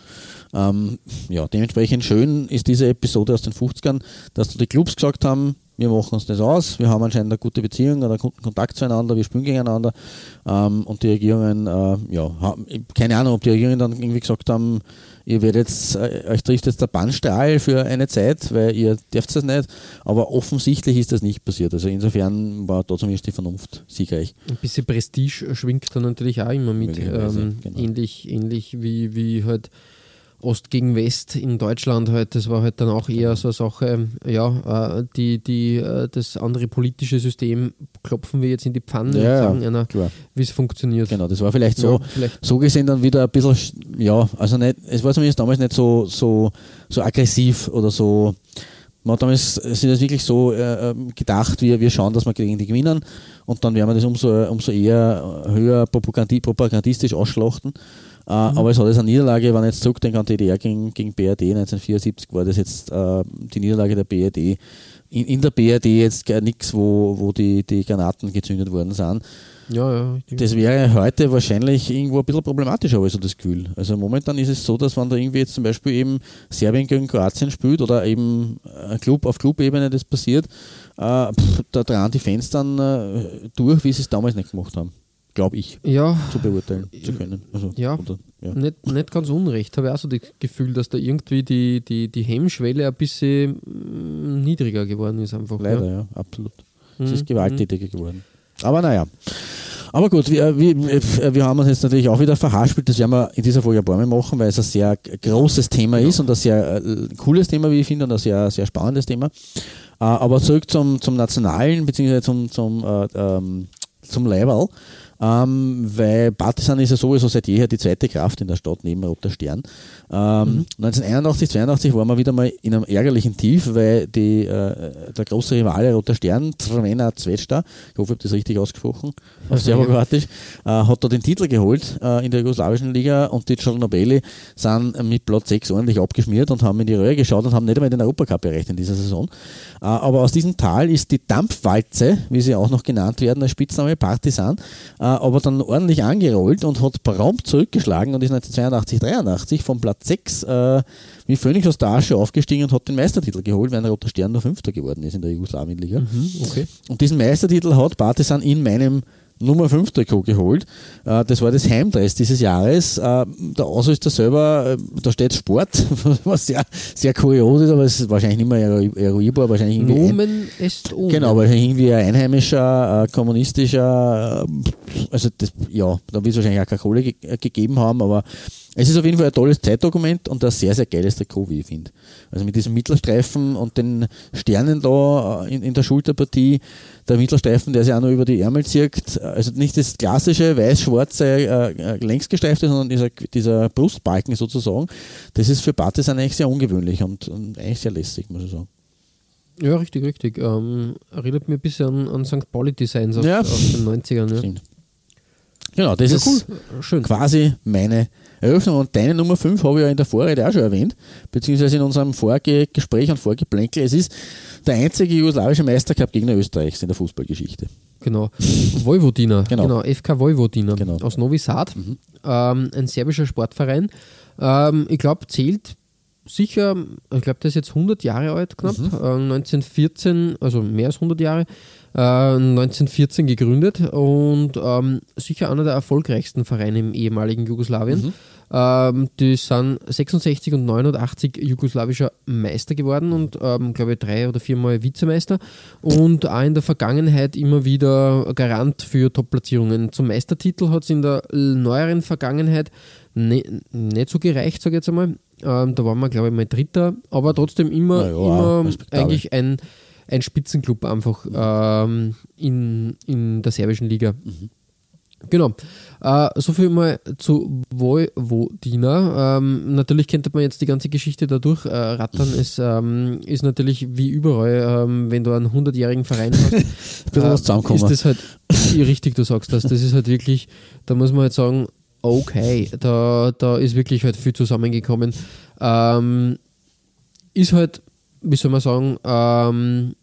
Speaker 4: Ähm, ja, dementsprechend schön ist diese Episode aus den 50ern, dass die Clubs gesagt haben, wir machen uns das aus, wir haben anscheinend eine gute Beziehung oder einen guten Kontakt zueinander, wir spielen gegeneinander ähm, und die Regierungen, äh, ja, haben, keine Ahnung, ob die Regierungen dann irgendwie gesagt haben, ihr werdet jetzt, äh, euch trifft jetzt der Bannstrahl für eine Zeit, weil ihr dürft das nicht, aber offensichtlich ist das nicht passiert. Also insofern war da zumindest die Vernunft siegreich.
Speaker 3: Ein bisschen Prestige schwingt da natürlich auch immer mit. Ähm,
Speaker 4: genau.
Speaker 3: Ähnlich, ähnlich wie, wie halt Ost gegen West in Deutschland halt. Das war halt dann auch eher so eine Sache, ja, äh, die, die, äh, das andere politische System klopfen wir jetzt in die Pfanne
Speaker 4: Ja,
Speaker 3: und sagen einer, wie es funktioniert.
Speaker 4: Genau, das war vielleicht so,
Speaker 3: Ja, vielleicht.
Speaker 4: so gesehen dann wieder ein bisschen, sch- ja, also nicht, es war zumindest damals nicht so, so, so aggressiv oder so. Man hat damals sind das wirklich so äh, ähm, gedacht, wir, wir schauen, dass wir gegen die gewinnen und dann werden wir das umso, umso eher höher propagandi propagandistisch ausschlachten. Äh, Aber es hat jetzt eine Niederlage, wenn ich jetzt zurückdenke an DDR gegen, gegen BRD 1974, war das jetzt äh, die Niederlage der BRD. In, in der BRD jetzt gar nichts, wo, wo die, die Granaten gezündet worden sind.
Speaker 3: Ja, ja.
Speaker 4: Das wäre heute wahrscheinlich irgendwo ein bisschen problematischer, habe ich so das Gefühl. Also momentan ist es so, dass wenn da irgendwie jetzt zum Beispiel eben Serbien gegen Kroatien spielt oder eben ein Club auf Clubebene das passiert, äh, pff, da dran die Fans dann äh, durch, wie sie es damals nicht gemacht haben. Glaube ich,
Speaker 3: ja,
Speaker 4: zu beurteilen zu können. Also,
Speaker 3: Ja.
Speaker 4: Oder, ja.
Speaker 3: nicht, nicht ganz unrecht. Habe ich auch so das Gefühl, dass da irgendwie die, die, die Hemmschwelle ein bisschen mm, niedriger geworden ist einfach.
Speaker 4: Leider,
Speaker 3: Ja.
Speaker 4: ja, absolut. Es
Speaker 3: Mhm,
Speaker 4: ist gewalttätiger geworden. Aber naja. Aber gut, wir, wir, wir haben uns jetzt natürlich auch wieder verhaspelt. Das werden wir in dieser Folge ein paar Mal machen, weil es ein sehr großes Thema ist und ein sehr äh, cooles Thema, wie ich finde, und ein sehr, sehr spannendes Thema. Äh, aber zurück zum, zum Nationalen, beziehungsweise zum, zum, äh, ähm, zum Level. Ähm, weil Partisan ist ja sowieso seit jeher die zweite Kraft in der Stadt neben Roter Stern. Ähm, 1981, 82 waren wir wieder mal in einem ärgerlichen Tief, weil die, äh, der große Rivale Roter Stern, Crvena Zvezda, ich hoffe, ich habe das richtig ausgesprochen, auf Serbokroatisch, äh, hat da den Titel geholt äh, in der jugoslawischen Liga und die Czernobeli sind mit Platz 6 ordentlich abgeschmiert und haben in die Röhre geschaut und haben nicht einmal den Europacup erreicht in dieser Saison. Äh, aber aus diesem Tal ist die Dampfwalze, wie sie auch noch genannt werden, als Spitzname Partisan, äh, aber dann ordentlich angerollt und hat prompt zurückgeschlagen und ist 1982, 83 vom Platz 6 äh, wie Phoenix aus der Asche aufgestiegen und hat den Meistertitel geholt, während Roter Stern nur Fünfter geworden ist in der Jugoslawien-Liga.
Speaker 3: Mhm, okay.
Speaker 4: Und diesen Meistertitel hat Partisan in meinem Nummer 5 Trikot geholt. Äh, Das war das Heimdress dieses Jahres. Äh, Der Ausrüster selber, äh, da steht Sport, was sehr, sehr kurios ist, aber es ist wahrscheinlich nicht mehr eruierbar, wahrscheinlich irgendwie ein,
Speaker 3: Nomen est omen.
Speaker 4: Genau, wahrscheinlich irgendwie ein einheimischer, kommunistischer, also das, ja, da wird es wahrscheinlich auch keine Kohle ge gegeben haben, aber es ist auf jeden Fall ein tolles Zeitdokument und ein sehr, sehr geiles Trikot, wie ich finde. Also mit diesem Mittelstreifen und den Sternen da äh, in, in der Schulterpartie, der Mittelstreifen, der sich auch noch über die Ärmel zirkt, also nicht das klassische weiß-schwarze äh, äh, längsgestreifte, sondern dieser, dieser Brustbalken sozusagen, das ist für Partisan eigentlich sehr ungewöhnlich und, und eigentlich sehr lässig, muss ich sagen.
Speaker 3: Ja, richtig, richtig. Ähm, erinnert mich ein bisschen an, an St. Pauli-Designs aus,
Speaker 4: Ja.
Speaker 3: aus den 90ern. Ja,
Speaker 4: Stimmt. Genau, das
Speaker 3: ja
Speaker 4: ist
Speaker 3: cool. Schön.
Speaker 4: quasi meine Eröffnung. Und deine Nummer 5 habe ich ja in der Vorrede auch schon erwähnt, beziehungsweise in unserem Vorgespräch und Vorgeplänkel. Es ist der einzige jugoslawische Meistercup-Gegner Österreichs in der Fußballgeschichte.
Speaker 3: Genau. Vojvodina.
Speaker 4: Genau.
Speaker 3: Genau. FK Vojvodina.
Speaker 4: Genau.
Speaker 3: Aus Novi Sad. Ähm, ein serbischer Sportverein. Ähm, ich glaube, zählt sicher, ich glaube, der ist jetzt 100 Jahre alt knapp. Äh, 1914, also mehr als 100 Jahre. Äh, 1914 gegründet und ähm, sicher einer der erfolgreichsten Vereine im ehemaligen Jugoslawien. Ähm, die sind 66 und 89 jugoslawischer Meister geworden und ähm, glaube ich drei oder viermal Vizemeister und auch in der Vergangenheit immer wieder Garant für Top-Platzierungen. Zum Meistertitel hat es in der neueren Vergangenheit ne, nicht so gereicht, sage ich jetzt einmal. Ähm, da waren wir glaube ich mal Dritter, aber trotzdem immer,
Speaker 4: ja,
Speaker 3: immer eigentlich ein, ein Spitzenclub einfach ähm, in, in der serbischen Liga. Genau. Äh, so viel mal zu Vojvodina. Ähm, natürlich könnte man jetzt die ganze Geschichte dadurch äh, rattern. Es ähm, ist natürlich wie überall, ähm, wenn du einen 100-jährigen Verein hast,
Speaker 4: zusammenkommen.
Speaker 3: ist das halt richtig, du sagst das. Das ist halt wirklich, da muss man halt sagen, okay, da, da ist wirklich halt viel zusammengekommen. Ähm, ist halt, wie soll man sagen, ähm,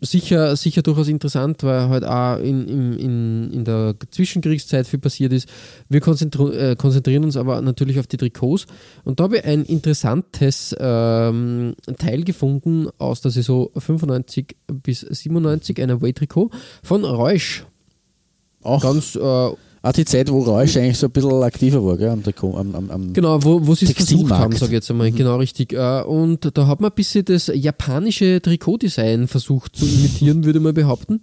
Speaker 3: sicher, sicher durchaus interessant, weil halt auch in, in, in, der Zwischenkriegszeit viel passiert ist. Wir konzentri äh, konzentrieren uns aber natürlich auf die Trikots. Und da habe ich ein interessantes ähm, Teil gefunden aus der Saison 95 bis 97, ein Away-Trikot von Reusch.
Speaker 4: Auch,
Speaker 3: Ganz äh,
Speaker 4: auch die Zeit, wo Rausch eigentlich so ein bisschen aktiver war, gell, am, Trikot- am, am,
Speaker 3: Genau, wo, wo sie es versucht haben, sage ich jetzt einmal, genau richtig. Äh, Und da hat man ein bisschen das japanische Trikotdesign versucht zu imitieren, würde man behaupten.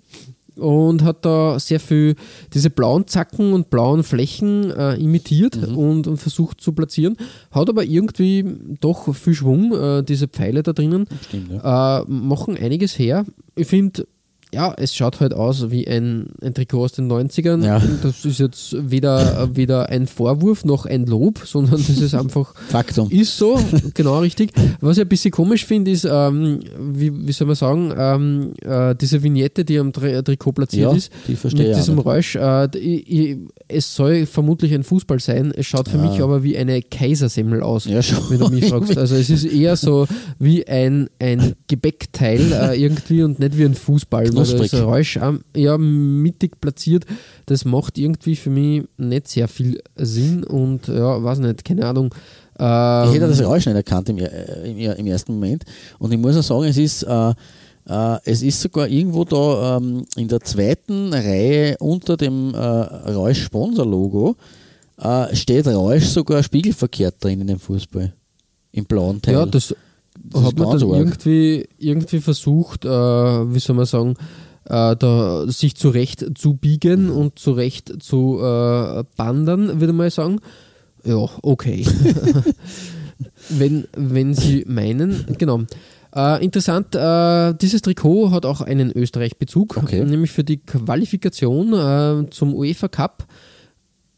Speaker 3: Und hat da sehr viel diese blauen Zacken und blauen Flächen äh, imitiert und, und versucht zu platzieren. Hat aber irgendwie doch viel Schwung, äh, diese Pfeile da drinnen.
Speaker 4: Stimmt, ja.
Speaker 3: Äh, machen einiges her. Ich finde, ja, es schaut halt aus wie ein, ein Trikot aus den 90ern.
Speaker 4: Ja.
Speaker 3: Das ist jetzt weder, weder ein Vorwurf noch ein Lob, sondern das ist einfach
Speaker 4: Faktum.
Speaker 3: ist so, genau richtig. Was ich ein bisschen komisch finde, ist, ähm, wie, wie soll man sagen, ähm, äh, diese Vignette, die am Tri Trikot platziert
Speaker 4: Ja,
Speaker 3: ist,
Speaker 4: die verstehe
Speaker 3: mit diesem. Räusch. Äh, d- ich, ich, es soll vermutlich ein Fußball sein. Es schaut für
Speaker 4: Ja.
Speaker 3: mich aber wie eine Kaisersemmel aus,
Speaker 4: Ja, schon.
Speaker 3: wenn du mich fragst. Also es ist eher so wie ein, ein Gebäckteil äh, irgendwie und nicht wie ein Fußball.
Speaker 4: Knusprig.
Speaker 3: ein Räusch ähm, ja, mittig platziert. Das macht irgendwie für mich nicht sehr viel Sinn und ja, weiß nicht, keine Ahnung. Ähm,
Speaker 4: Ich hätte das Rausch nicht erkannt im, äh, im, im ersten Moment. Und ich muss auch sagen, es ist, äh, äh, es ist sogar irgendwo da ähm, in der zweiten Reihe unter dem äh, Rausch-Sponsor-Logo äh, steht Rausch sogar spiegelverkehrt drin in dem Fußball. Im blauen Teil.
Speaker 3: Ja, das,
Speaker 4: Das
Speaker 3: hat man dann
Speaker 4: arg.
Speaker 3: irgendwie, irgendwie versucht, äh, wie soll man sagen, äh, da sich zurecht zu biegen und zurecht zu äh, bandern, würde man sagen. Ja, okay. wenn, wenn Sie meinen, genau. Äh, interessant, äh, dieses Trikot hat auch einen Österreich-Bezug,
Speaker 4: Okay.
Speaker 3: nämlich für die Qualifikation äh, zum UEFA Cup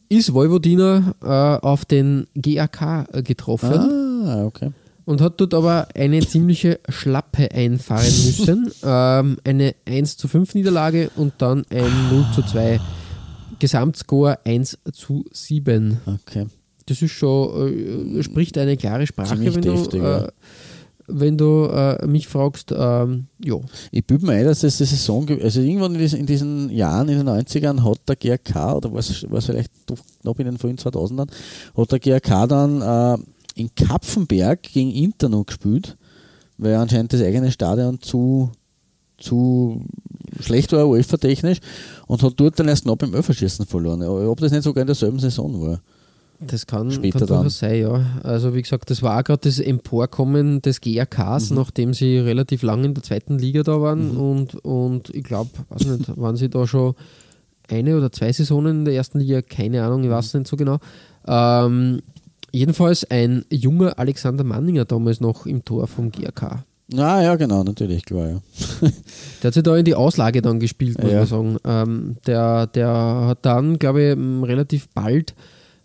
Speaker 3: ist Vojvodina äh, auf den GAK getroffen
Speaker 4: Ah, okay.
Speaker 3: Und hat dort aber eine ziemliche Schlappe einfahren müssen. ähm, eine 1 zu 5 Niederlage und dann ein 0 zu 2. Gesamtscore 1 zu 7.
Speaker 4: okay.
Speaker 3: Das ist schon, äh, spricht eine klare Sprache,
Speaker 4: Ziemlich
Speaker 3: wenn
Speaker 4: deftig,
Speaker 3: du,
Speaker 4: ja.
Speaker 3: äh, wenn du äh, mich fragst. Ähm, ja,
Speaker 4: Ich bilde mir ein, dass das die Saison, also irgendwann in diesen, in diesen Jahren, in den 90ern, hat der GRK, oder was, was vielleicht knapp in den frühen 2000ern, hat der GRK dann äh, in Kapfenberg gegen Inter noch gespielt, weil anscheinend das eigene Stadion zu, zu schlecht war, UEFA-technisch, und hat dort dann erst knapp im Öfferschießen verloren. Ob das nicht sogar in derselben Saison war.
Speaker 3: das kann,
Speaker 4: Später
Speaker 3: kann
Speaker 4: dann.
Speaker 3: durchaus sein, ja. Also wie gesagt, das war auch gerade das Emporkommen des GRKs,
Speaker 4: Mhm.
Speaker 3: nachdem sie relativ lang in der zweiten Liga da waren
Speaker 4: Mhm.
Speaker 3: und, und ich glaube, weiß nicht, waren sie da schon eine oder zwei Saisonen in der ersten Liga, keine Ahnung, ich weiß nicht so genau. Ähm, jedenfalls ein junger Alexander Manninger damals noch im Tor vom GRK.
Speaker 4: Ah, ja, genau, natürlich, klar, ja.
Speaker 3: Der hat sich da in die Auslage dann gespielt, muss
Speaker 4: Ja.
Speaker 3: man sagen. Ähm, der, der hat dann, glaube ich, relativ bald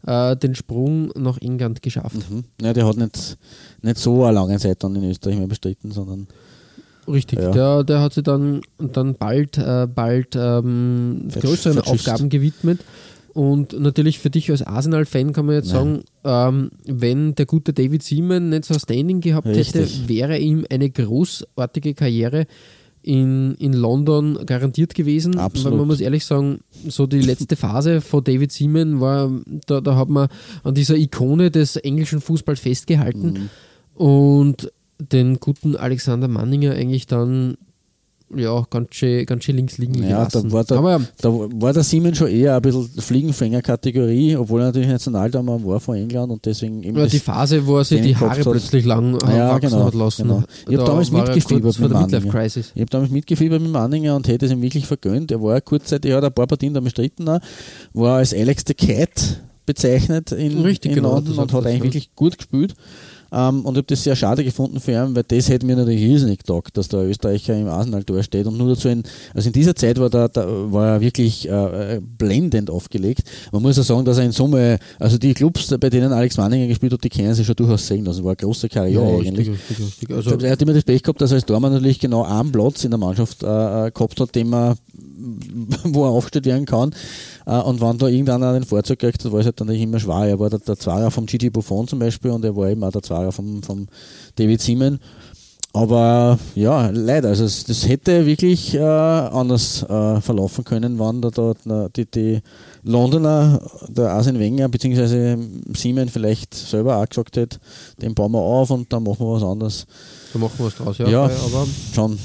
Speaker 3: äh, den Sprung nach England geschafft.
Speaker 4: Mhm. Ja, der hat nicht, nicht so eine lange Zeit dann in Österreich mehr bestritten, sondern
Speaker 3: Richtig,
Speaker 4: Ja.
Speaker 3: der, der hat sich dann, dann bald, äh, bald ähm, größeren. Aufgaben gewidmet. Und natürlich für dich als Arsenal-Fan kann man jetzt
Speaker 4: Nein.
Speaker 3: sagen, ähm, wenn der gute David Seaman nicht so Standing gehabt
Speaker 4: Richtig.
Speaker 3: hätte, wäre ihm eine großartige Karriere in, in London garantiert gewesen.
Speaker 4: Absolut.
Speaker 3: Weil man muss ehrlich sagen, so die letzte Phase von David Seaman war, da, da hat man an dieser Ikone des englischen Fußballs festgehalten und den guten Alexander Manninger eigentlich dann ja, ganz schön, ganz schön links liegen
Speaker 4: Ja,
Speaker 3: gelassen.
Speaker 4: da war der,
Speaker 3: Aber
Speaker 4: da war der Siemens schon eher ein bisschen Fliegenfänger-Kategorie, obwohl er natürlich Nationaldammer war von England und deswegen eben
Speaker 3: ja, die Phase, wo er sich die Haare plötzlich lang
Speaker 4: Ja,
Speaker 3: wachsen
Speaker 4: genau,
Speaker 3: hat lassen.
Speaker 4: genau. Ich hab
Speaker 3: Da
Speaker 4: damals
Speaker 3: er
Speaker 4: mitgefiebert mit
Speaker 3: der
Speaker 4: Manninger. Ich habe damals mitgefiebert mit Manninger und hätte es ihm wirklich vergönnt. Er war kurzzeitig, er hat ein paar Partien da bestritten, war als Alex the Cat bezeichnet in,
Speaker 3: Richtig,
Speaker 4: in
Speaker 3: genau,
Speaker 4: London und
Speaker 3: hat
Speaker 4: eigentlich wirklich gut gespielt. Ähm, und ich habe das sehr schade gefunden für ihn, weil das hätte mir natürlich riesig getaugt, dass der Österreicher im Arsenal-Tor steht. Und nur dazu, ein, also in dieser Zeit war, der, der, war er wirklich äh, blendend aufgelegt. Man muss ja sagen, dass er in Summe, also die Clubs, bei denen Alex Manninger gespielt hat, die kennen sich schon durchaus sehen. Das war eine große Karriere
Speaker 3: Ja,
Speaker 4: eigentlich.
Speaker 3: richtig, richtig, richtig. Also,
Speaker 4: er hat immer das Pech gehabt, dass er als Tormann natürlich genau einen Platz in der Mannschaft äh, äh, gehabt hat, den man, wo er aufgestellt werden kann. Äh, und wenn da irgendeiner den Vorzug kriegt, das war es halt dann nicht immer schwer. Er war der, der Zweier vom Gigi Buffon zum Beispiel und er war eben auch der Zweier vom, vom David Seaman. Aber ja, leider, also es- das hätte wirklich äh, anders äh, verlaufen können, wenn da, da na, die, die Londoner, der Arsene Wenger bzw. Seaman vielleicht selber auch gesagt hätte, den bauen wir auf und dann machen wir was anderes.
Speaker 3: da machen wir was draus. Ja,
Speaker 4: Ja.
Speaker 3: aber
Speaker 4: Schon.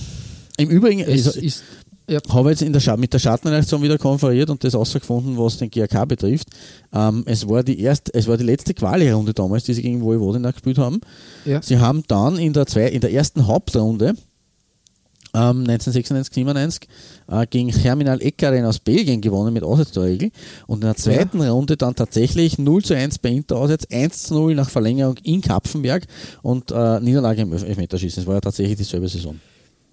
Speaker 4: Im Übrigen,
Speaker 3: es ist. Ja,
Speaker 4: habe jetzt der mit der Schattenreaktion wieder konferiert und das herausgefunden, was den GRK betrifft. Ähm, es, war die erste, es war die letzte Quali-Runde damals, die sie gegen Vojvodina gespielt haben.
Speaker 3: ja.
Speaker 4: Sie haben dann in der, zwei, in der ersten Hauptrunde ähm, 1996, 97 äh, gegen Germinal Eckeren aus Belgien gewonnen mit Auswärtstorregel und in der zweiten Runde dann tatsächlich 0 zu 1 bei Inter auswärts, 1 zu 0 nach Verlängerung in Kapfenberg und äh, Niederlage im Elf- Elfmeterschießen. Das war ja tatsächlich dieselbe Saison.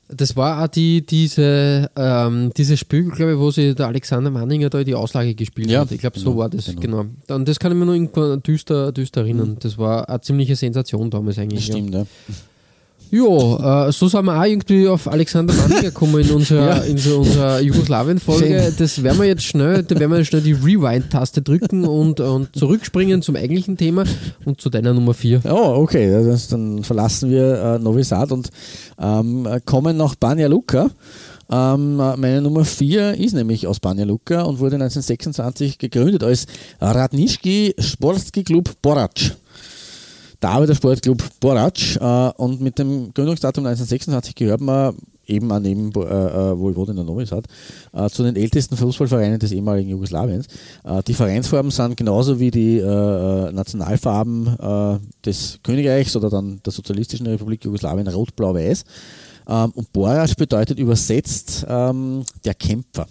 Speaker 3: Das war auch die, diese, ähm, dieses Spiel, glaube ich, wo sie der Alexander Manninger da die Auslage gespielt
Speaker 4: Ja,
Speaker 3: hat. Ich glaube, so
Speaker 4: genau,
Speaker 3: war das,
Speaker 4: genau.
Speaker 3: genau. Und das kann ich mir noch düster, düster erinnern. Das war eine ziemliche Sensation damals
Speaker 4: Das
Speaker 3: eigentlich. Ja.
Speaker 4: stimmt, ja.
Speaker 3: Ja, äh, so sind wir auch irgendwie auf Alexander Manninger gekommen in unserer,
Speaker 4: Ja.
Speaker 3: in so unserer Jugoslawien-Folge. Das werden wir jetzt schnell, da werden wir schnell die Rewind-Taste drücken und, und zurückspringen zum eigentlichen Thema und zu deiner Nummer 4.
Speaker 4: Ja, okay, das heißt, dann verlassen wir äh, Novi Sad und ähm, kommen nach Banja Luka. Ähm, äh, meine Nummer 4 ist nämlich aus Banja Luka und wurde 1926 gegründet als Radnički Sportski Klub Borac. Der Arbeitersportclub Borac äh, und mit dem Gründungsdatum 1926 gehört man eben an neben äh, äh, Vojvodina Novi Sad äh, zu den ältesten Fußballvereinen des ehemaligen Jugoslawiens. Äh, die Vereinsfarben sind genauso wie die äh, äh, Nationalfarben äh, des Königreichs oder dann der Sozialistischen Republik Jugoslawien rot, blau, weiß. Ähm, und Borac bedeutet übersetzt ähm, der Kämpfer.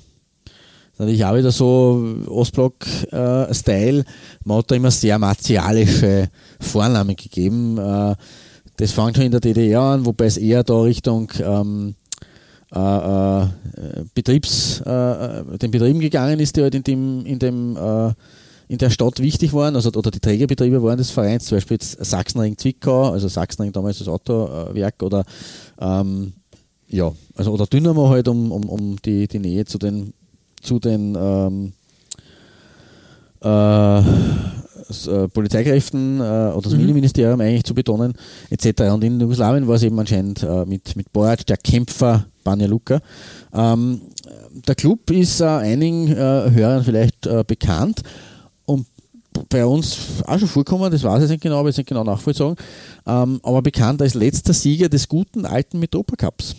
Speaker 4: Natürlich auch wieder so Ostblock-Style. Man hat da immer sehr martialische Vornamen gegeben. Äh, das fängt schon in der DDR an, wobei es eher da Richtung ähm, äh, äh, Betriebs, äh, den Betrieben gegangen ist, die halt in dem, in dem äh, in der Stadt wichtig waren, also oder die Trägerbetriebe waren des Vereins, zum Beispiel jetzt Sachsenring Zwickau, also Sachsenring damals das Autowerk oder ähm, ja, also oder Dynamo halt um, um, um die, die Nähe zu den zu den ähm, äh, äh, Polizeikräften äh, oder das Innenministerium eigentlich zu betonen, etc. Und in Jugoslawien war es eben anscheinend äh, mit, mit Borac, der Kämpfer Banja Luka. Ähm, der Club ist äh, einigen äh, Hörern vielleicht bekannt und bei uns auch schon vorkommen, das weiß ich nicht genau, aber ich nicht genau nachvollzogen, ähm, aber bekannt als letzter Sieger des guten alten Mitropa Cups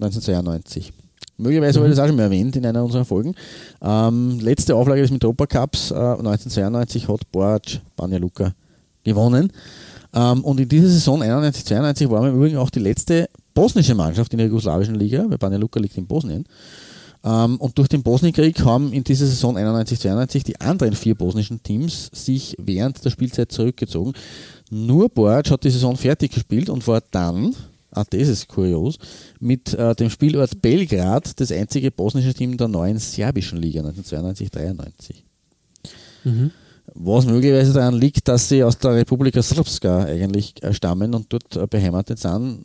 Speaker 4: 1992. Möglicherweise habe ich das auch schon mal erwähnt in einer unserer Folgen. Ähm, letzte Auflage des Mitropa Cups äh, 1992 hat Borac Banja Luka gewonnen. Ähm, und in dieser Saison 91-92 war im Übrigen auch die letzte bosnische Mannschaft in der jugoslawischen Liga, weil Banja Luka liegt in Bosnien. Ähm, und durch den Bosnienkrieg haben in dieser Saison 91-92 die anderen vier bosnischen Teams sich während der Spielzeit zurückgezogen. Nur Borac hat die Saison fertig gespielt und war dann, auch das ist kurios, mit äh, dem Spielort Belgrad das einzige bosnische Team der neuen serbischen Liga 1992-93. Was möglicherweise daran liegt, dass sie aus der Republika Srpska eigentlich äh, stammen und dort äh, beheimatet sind.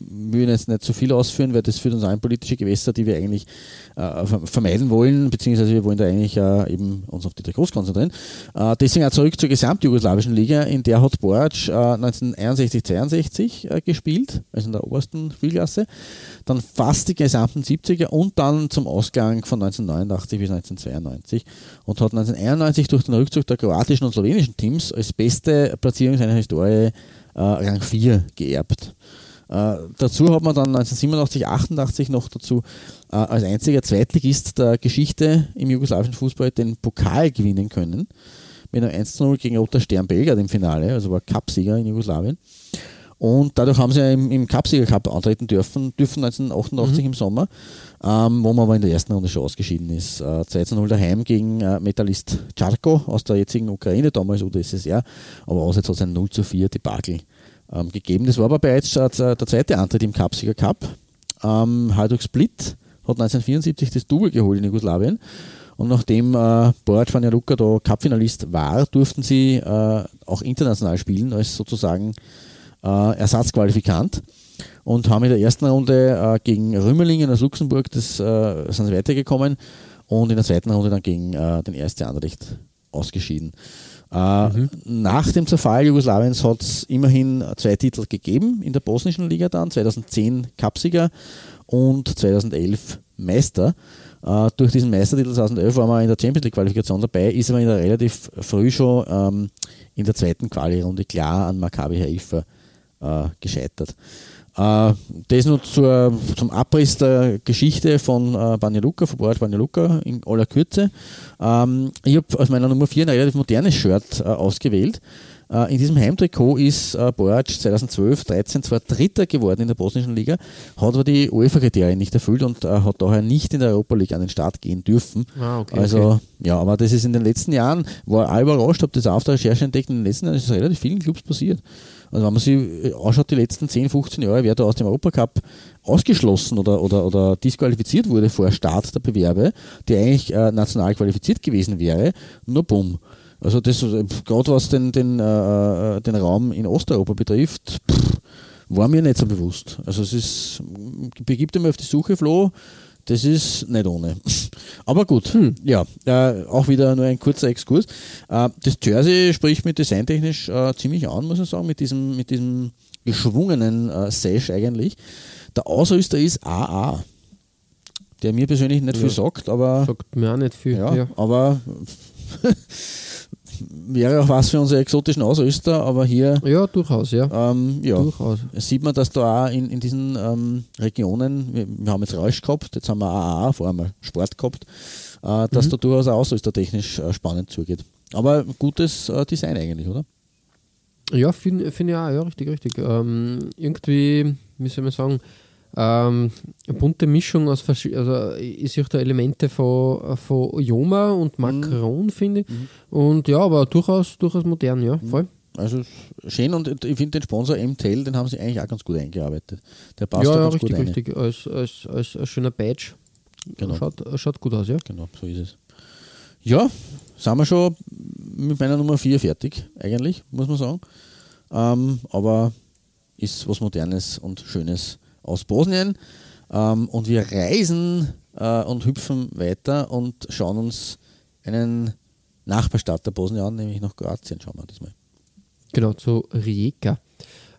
Speaker 4: Will jetzt nicht zu viel ausführen, weil das führt uns in politische Gewässer, die wir eigentlich äh, vermeiden wollen, beziehungsweise wir wollen da eigentlich äh, eben uns auf die Trikots konzentrieren. Äh, deswegen auch zurück zur gesamtjugoslawischen Liga, in der hat Borac 1961-62 äh, gespielt, also in der obersten Spielklasse, dann fast die gesamten 70er und dann zum Ausgang von 1989 bis 1992 und hat 1991 durch den Rückzug der kroatischen und slowenischen Teams als beste Platzierung seiner Historie äh, Rang 4 geerbt. Äh, dazu hat man dann 1987, 88 noch dazu äh, als einziger Zweitligist der Geschichte im jugoslawischen Fußball den Pokal gewinnen können. Mit einem 1-0 gegen Roter Stern Belgrad im Finale, also war Cupsieger in Jugoslawien. Und dadurch haben sie ja im, im Cupsieger Cup antreten dürfen, dürfen 1988 mhm. im Sommer, ähm, wo man aber in der ersten Runde schon ausgeschieden ist. Äh, 2-0 daheim gegen äh, Metallist Charko aus der jetzigen Ukraine, damals UdSSR, aber auswärts hat es ein 0 4 Debakel ähm, gegeben. Das war aber bereits äh, der zweite Antritt im Cupsieger Cup. Ähm, Hajduk Split hat 1974 das Double geholt in Jugoslawien. Und nachdem äh, Vanja Luka da Cup-Finalist war, durften sie äh, auch international spielen, als sozusagen äh, Ersatzqualifikant. Und haben in der ersten Runde äh, gegen Rümmelingen aus Luxemburg das, äh, sind sie weitergekommen und in der zweiten Runde dann gegen äh, den ersten Anderlecht ausgeschieden. Äh, mhm. Nach dem Zerfall Jugoslawiens hat es immerhin zwei Titel gegeben in der bosnischen Liga dann, 2010 Cupsieger und 2011 Meister. Uh, durch diesen Meistertitel 2011 war man in der Champions League Qualifikation dabei, ist aber in der relativ früh schon ähm, in der zweiten Quali-Runde klar an Maccabi Haifa äh, gescheitert. Äh, das nur zur, zum Abriss der Geschichte von äh, Banja Luka, von Borat Banja Luka in aller Kürze. Ähm, ich habe aus meiner Nummer 4 ein relativ modernes Shirt äh, ausgewählt. Äh, in diesem Heimtrikot ist äh, Borac 2012, 13 zwar Dritter geworden in der bosnischen Liga, hat aber die UEFA-Kriterien nicht erfüllt und hat daher nicht in der Europa League an den Start gehen dürfen. Ah, okay, also, okay. ja, aber das ist in den letzten Jahren, war auch überrascht, habe das auf der Recherche entdeckt, in den letzten Jahren ist es relativ vielen Clubs passiert. Also wenn man sich anschaut, die letzten 10, 15 Jahre, wer da aus dem Europacup ausgeschlossen oder, oder, oder disqualifiziert wurde vor Start der Bewerbe, der eigentlich äh, national qualifiziert gewesen wäre, nur bumm. Also das, gerade was den, den, äh, äh, den Raum in Osteuropa betrifft, pff, war mir nicht so bewusst. Also es ist, begibt immer auf die Suche, Flo, das ist nicht ohne. Aber gut, hm. ja, äh, auch wieder nur ein kurzer Exkurs. Äh, das Jersey spricht mir designtechnisch äh, ziemlich an, muss ich sagen, mit diesem, mit diesem geschwungenen äh, Sash eigentlich. Der Ausrüster ist AA, der mir persönlich nicht ja. viel sagt, aber.
Speaker 3: Sagt mir auch nicht viel.
Speaker 4: Ja, ja. aber wäre auch was für unsere exotischen Ausrüster, aber hier.
Speaker 3: Ja, durchaus, ja.
Speaker 4: Ähm, ja durchaus. Sieht man, dass da auch in, in diesen ähm, Regionen, wir, wir, haben jetzt Rausch gehabt, jetzt haben wir AA, vor allem Sport gehabt, äh, dass mhm. da durchaus auch ausrüstertechnisch äh, spannend zugeht. Aber gutes äh, Design eigentlich, oder?
Speaker 3: Ja, finde find ich auch, ja, richtig, richtig. Ähm, irgendwie, wie soll man sagen, ähm, eine bunte Mischung aus also ich sehe da Elemente von, von Joma und mhm. Macron, mhm. finde ich. Mhm. Und ja, aber durchaus, durchaus modern, ja, mhm. voll.
Speaker 4: Also schön und ich finde den Sponsor MTEL, den haben sie eigentlich auch ganz gut eingearbeitet. Der passt
Speaker 3: ja,
Speaker 4: da
Speaker 3: ja,
Speaker 4: ganz
Speaker 3: richtig,
Speaker 4: gut
Speaker 3: richtig. Als, als, als, als schöner Badge. Genau. Schaut, schaut gut aus, ja.
Speaker 4: Genau, so ist es. Ja, sind wir schon mit meiner Nummer 4 fertig, eigentlich, muss man sagen. Ähm, aber ist was Modernes und Schönes aus Bosnien. Ähm, und wir reisen äh, und hüpfen weiter und schauen uns einen Nachbarstaat der Bosnien an, nämlich nach Kroatien. Schauen wir diesmal.
Speaker 3: Genau, zu Rijeka.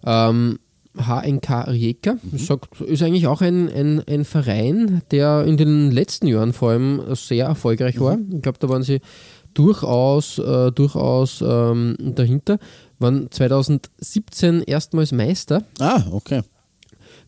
Speaker 3: Ähm, HNK Rijeka mhm. sagt, ist eigentlich auch ein, ein, ein Verein, der in den letzten Jahren vor allem sehr erfolgreich war. Mhm. Ich glaube, da waren sie durchaus, äh, durchaus ähm, dahinter. Waren 2017 erstmals Meister.
Speaker 4: Ah, okay.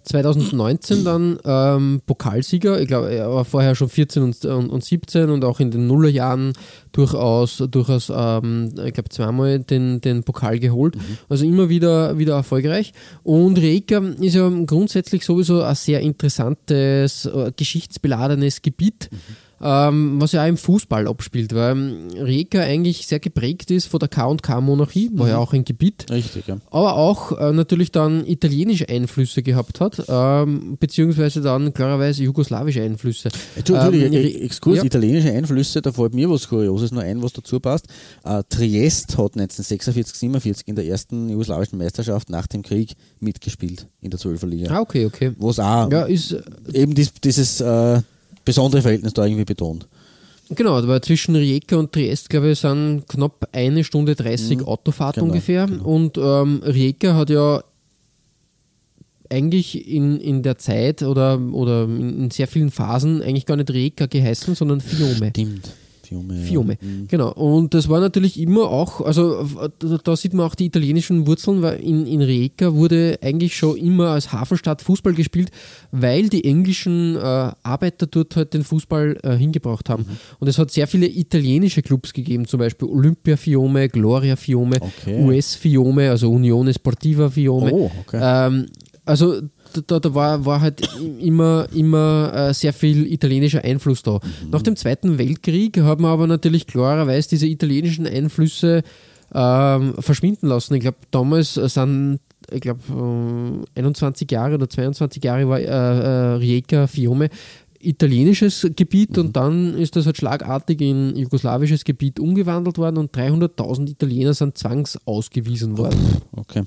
Speaker 3: 2019 dann ähm, Pokalsieger. Ich glaube, er war vorher schon 14 und, und, und 17 und auch in den Nullerjahren durchaus, durchaus ähm, ich glaube, zweimal den, den Pokal geholt. Mhm. Also immer wieder, wieder erfolgreich. Und Rijeka ist ja grundsätzlich sowieso ein sehr interessantes, äh, geschichtsbeladenes Gebiet. Mhm. Ähm, was ja auch im Fußball abspielt, weil ähm, Rijeka eigentlich sehr geprägt ist von der K&K-Monarchie, war ja auch ein Gebiet,
Speaker 4: Richtig, ja.
Speaker 3: aber auch äh, natürlich dann italienische Einflüsse gehabt hat, ähm, beziehungsweise dann klarerweise jugoslawische Einflüsse.
Speaker 4: Entschuldigung,
Speaker 3: Ähm,
Speaker 4: äh, Exkurs,
Speaker 3: ja.
Speaker 4: italienische Einflüsse, da fällt mir was Kurioses noch ein, was dazu passt. Äh, Triest hat 1946, 47 in der ersten jugoslawischen Meisterschaft nach dem Krieg mitgespielt in der 12er Liga.
Speaker 3: Ah, okay, okay.
Speaker 4: Was auch
Speaker 3: Ja, ist
Speaker 4: eben dies, dieses äh, besondere Verhältnis da irgendwie betont.
Speaker 3: Genau, weil zwischen Rijeka und Triest, glaube ich, sind knapp eine Stunde 30 Autofahrt
Speaker 4: genau,
Speaker 3: ungefähr. Und ähm, Rijeka hat ja eigentlich in, in der Zeit oder, oder in, in sehr vielen Phasen eigentlich gar nicht Rijeka geheißen, sondern Fiume.
Speaker 4: Stimmt. Fiume. ja.
Speaker 3: Fiume, genau. Und das war natürlich immer auch, also da, da sieht man auch die italienischen Wurzeln, weil in, in Rijeka wurde eigentlich schon immer als Hafenstadt Fußball gespielt, weil die englischen äh, Arbeiter dort halt den Fußball äh, hingebracht haben. Und es hat sehr viele italienische Clubs gegeben, zum Beispiel Olympia Fiume, Gloria Fiume,
Speaker 4: Okay.
Speaker 3: US Fiume, also Unione Sportiva Fiume.
Speaker 4: Oh, okay.
Speaker 3: Ähm, also da, da war, war halt immer, immer äh, sehr viel italienischer Einfluss da. Nach dem Zweiten Weltkrieg haben wir aber natürlich klarerweise diese italienischen Einflüsse ähm, verschwinden lassen. Ich glaube, damals sind, ich glaube, äh, 21 Jahre oder 22 Jahre war äh, äh, Rijeka Fiume italienisches Gebiet und dann ist das halt schlagartig in jugoslawisches Gebiet umgewandelt worden und 300.000 Italiener sind zwangsausgewiesen worden.
Speaker 4: Okay.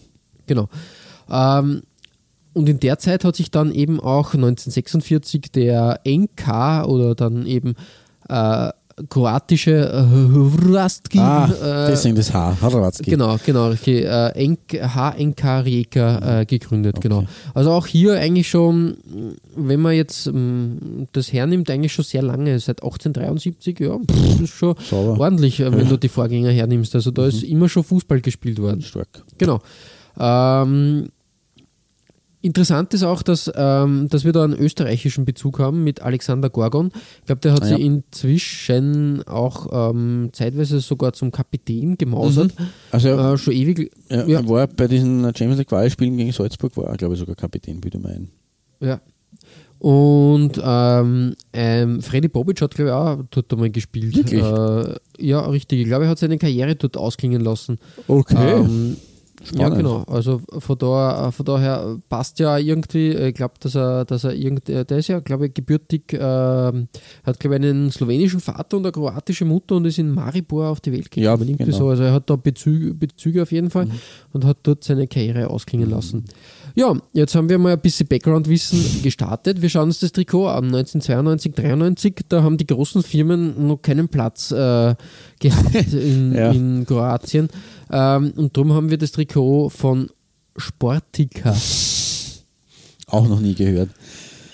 Speaker 3: Genau. Ähm, und in der Zeit hat sich dann eben auch 1946 der NK oder dann eben äh, kroatische äh, Hrvatski,
Speaker 4: Ah,
Speaker 3: äh,
Speaker 4: deswegen das H. Hrvatski.
Speaker 3: Genau, genau. Okay, äh, NK, HNK Rijeka äh, gegründet, genau. Also auch hier eigentlich schon, wenn man jetzt mh, das hernimmt, eigentlich schon sehr lange, seit 1873, ja, pff, das ist schon
Speaker 4: Sauber.
Speaker 3: ordentlich, äh, wenn du die Vorgänger hernimmst. Also da ist immer schon Fußball gespielt worden.
Speaker 4: Stark.
Speaker 3: Genau. Ähm, interessant ist auch, dass, ähm, dass wir da einen österreichischen Bezug haben mit Alexander Gorgon. Ich glaube, der hat
Speaker 4: Ah,
Speaker 3: sich
Speaker 4: ja.
Speaker 3: inzwischen auch ähm, zeitweise sogar zum Kapitän gemausert.
Speaker 4: Also
Speaker 3: Äh, schon ewig.
Speaker 4: ja,
Speaker 3: ja.
Speaker 4: er war bei diesen Champions League Quali-Spielen gegen Salzburg, war er, glaube ich, sogar Kapitän, würde ich meinen.
Speaker 3: Ja. Und ähm, ähm, Freddy Bobic hat, glaube ich, auch dort einmal gespielt.
Speaker 4: Wirklich?
Speaker 3: Äh, ja, richtig. Ich glaube, er hat seine Karriere dort ausklingen lassen.
Speaker 4: Okay.
Speaker 3: Ähm, ja,
Speaker 4: Spannend.
Speaker 3: genau. Also von, da, von daher passt ja irgendwie, ich glaube, dass er, dass er irgend, äh, der ist ja, glaube ich, gebürtig, ähm, hat, glaube ich, einen slowenischen Vater und eine kroatische Mutter und ist in Maribor auf die Welt
Speaker 4: Ja,
Speaker 3: gekommen. irgendwie
Speaker 4: genau.
Speaker 3: so. Also er hat da Bezüge, Bezüge auf jeden Fall und hat dort seine Karriere ausklingen lassen. Ja, jetzt haben wir mal ein bisschen Background-Wissen gestartet. Wir schauen uns das Trikot an. 1992, 93, da haben die großen Firmen noch keinen Platz äh, gehabt in,
Speaker 4: Ja.
Speaker 3: in Kroatien. Ähm, und darum haben wir das Trikot von Sportica.
Speaker 4: Auch noch nie gehört.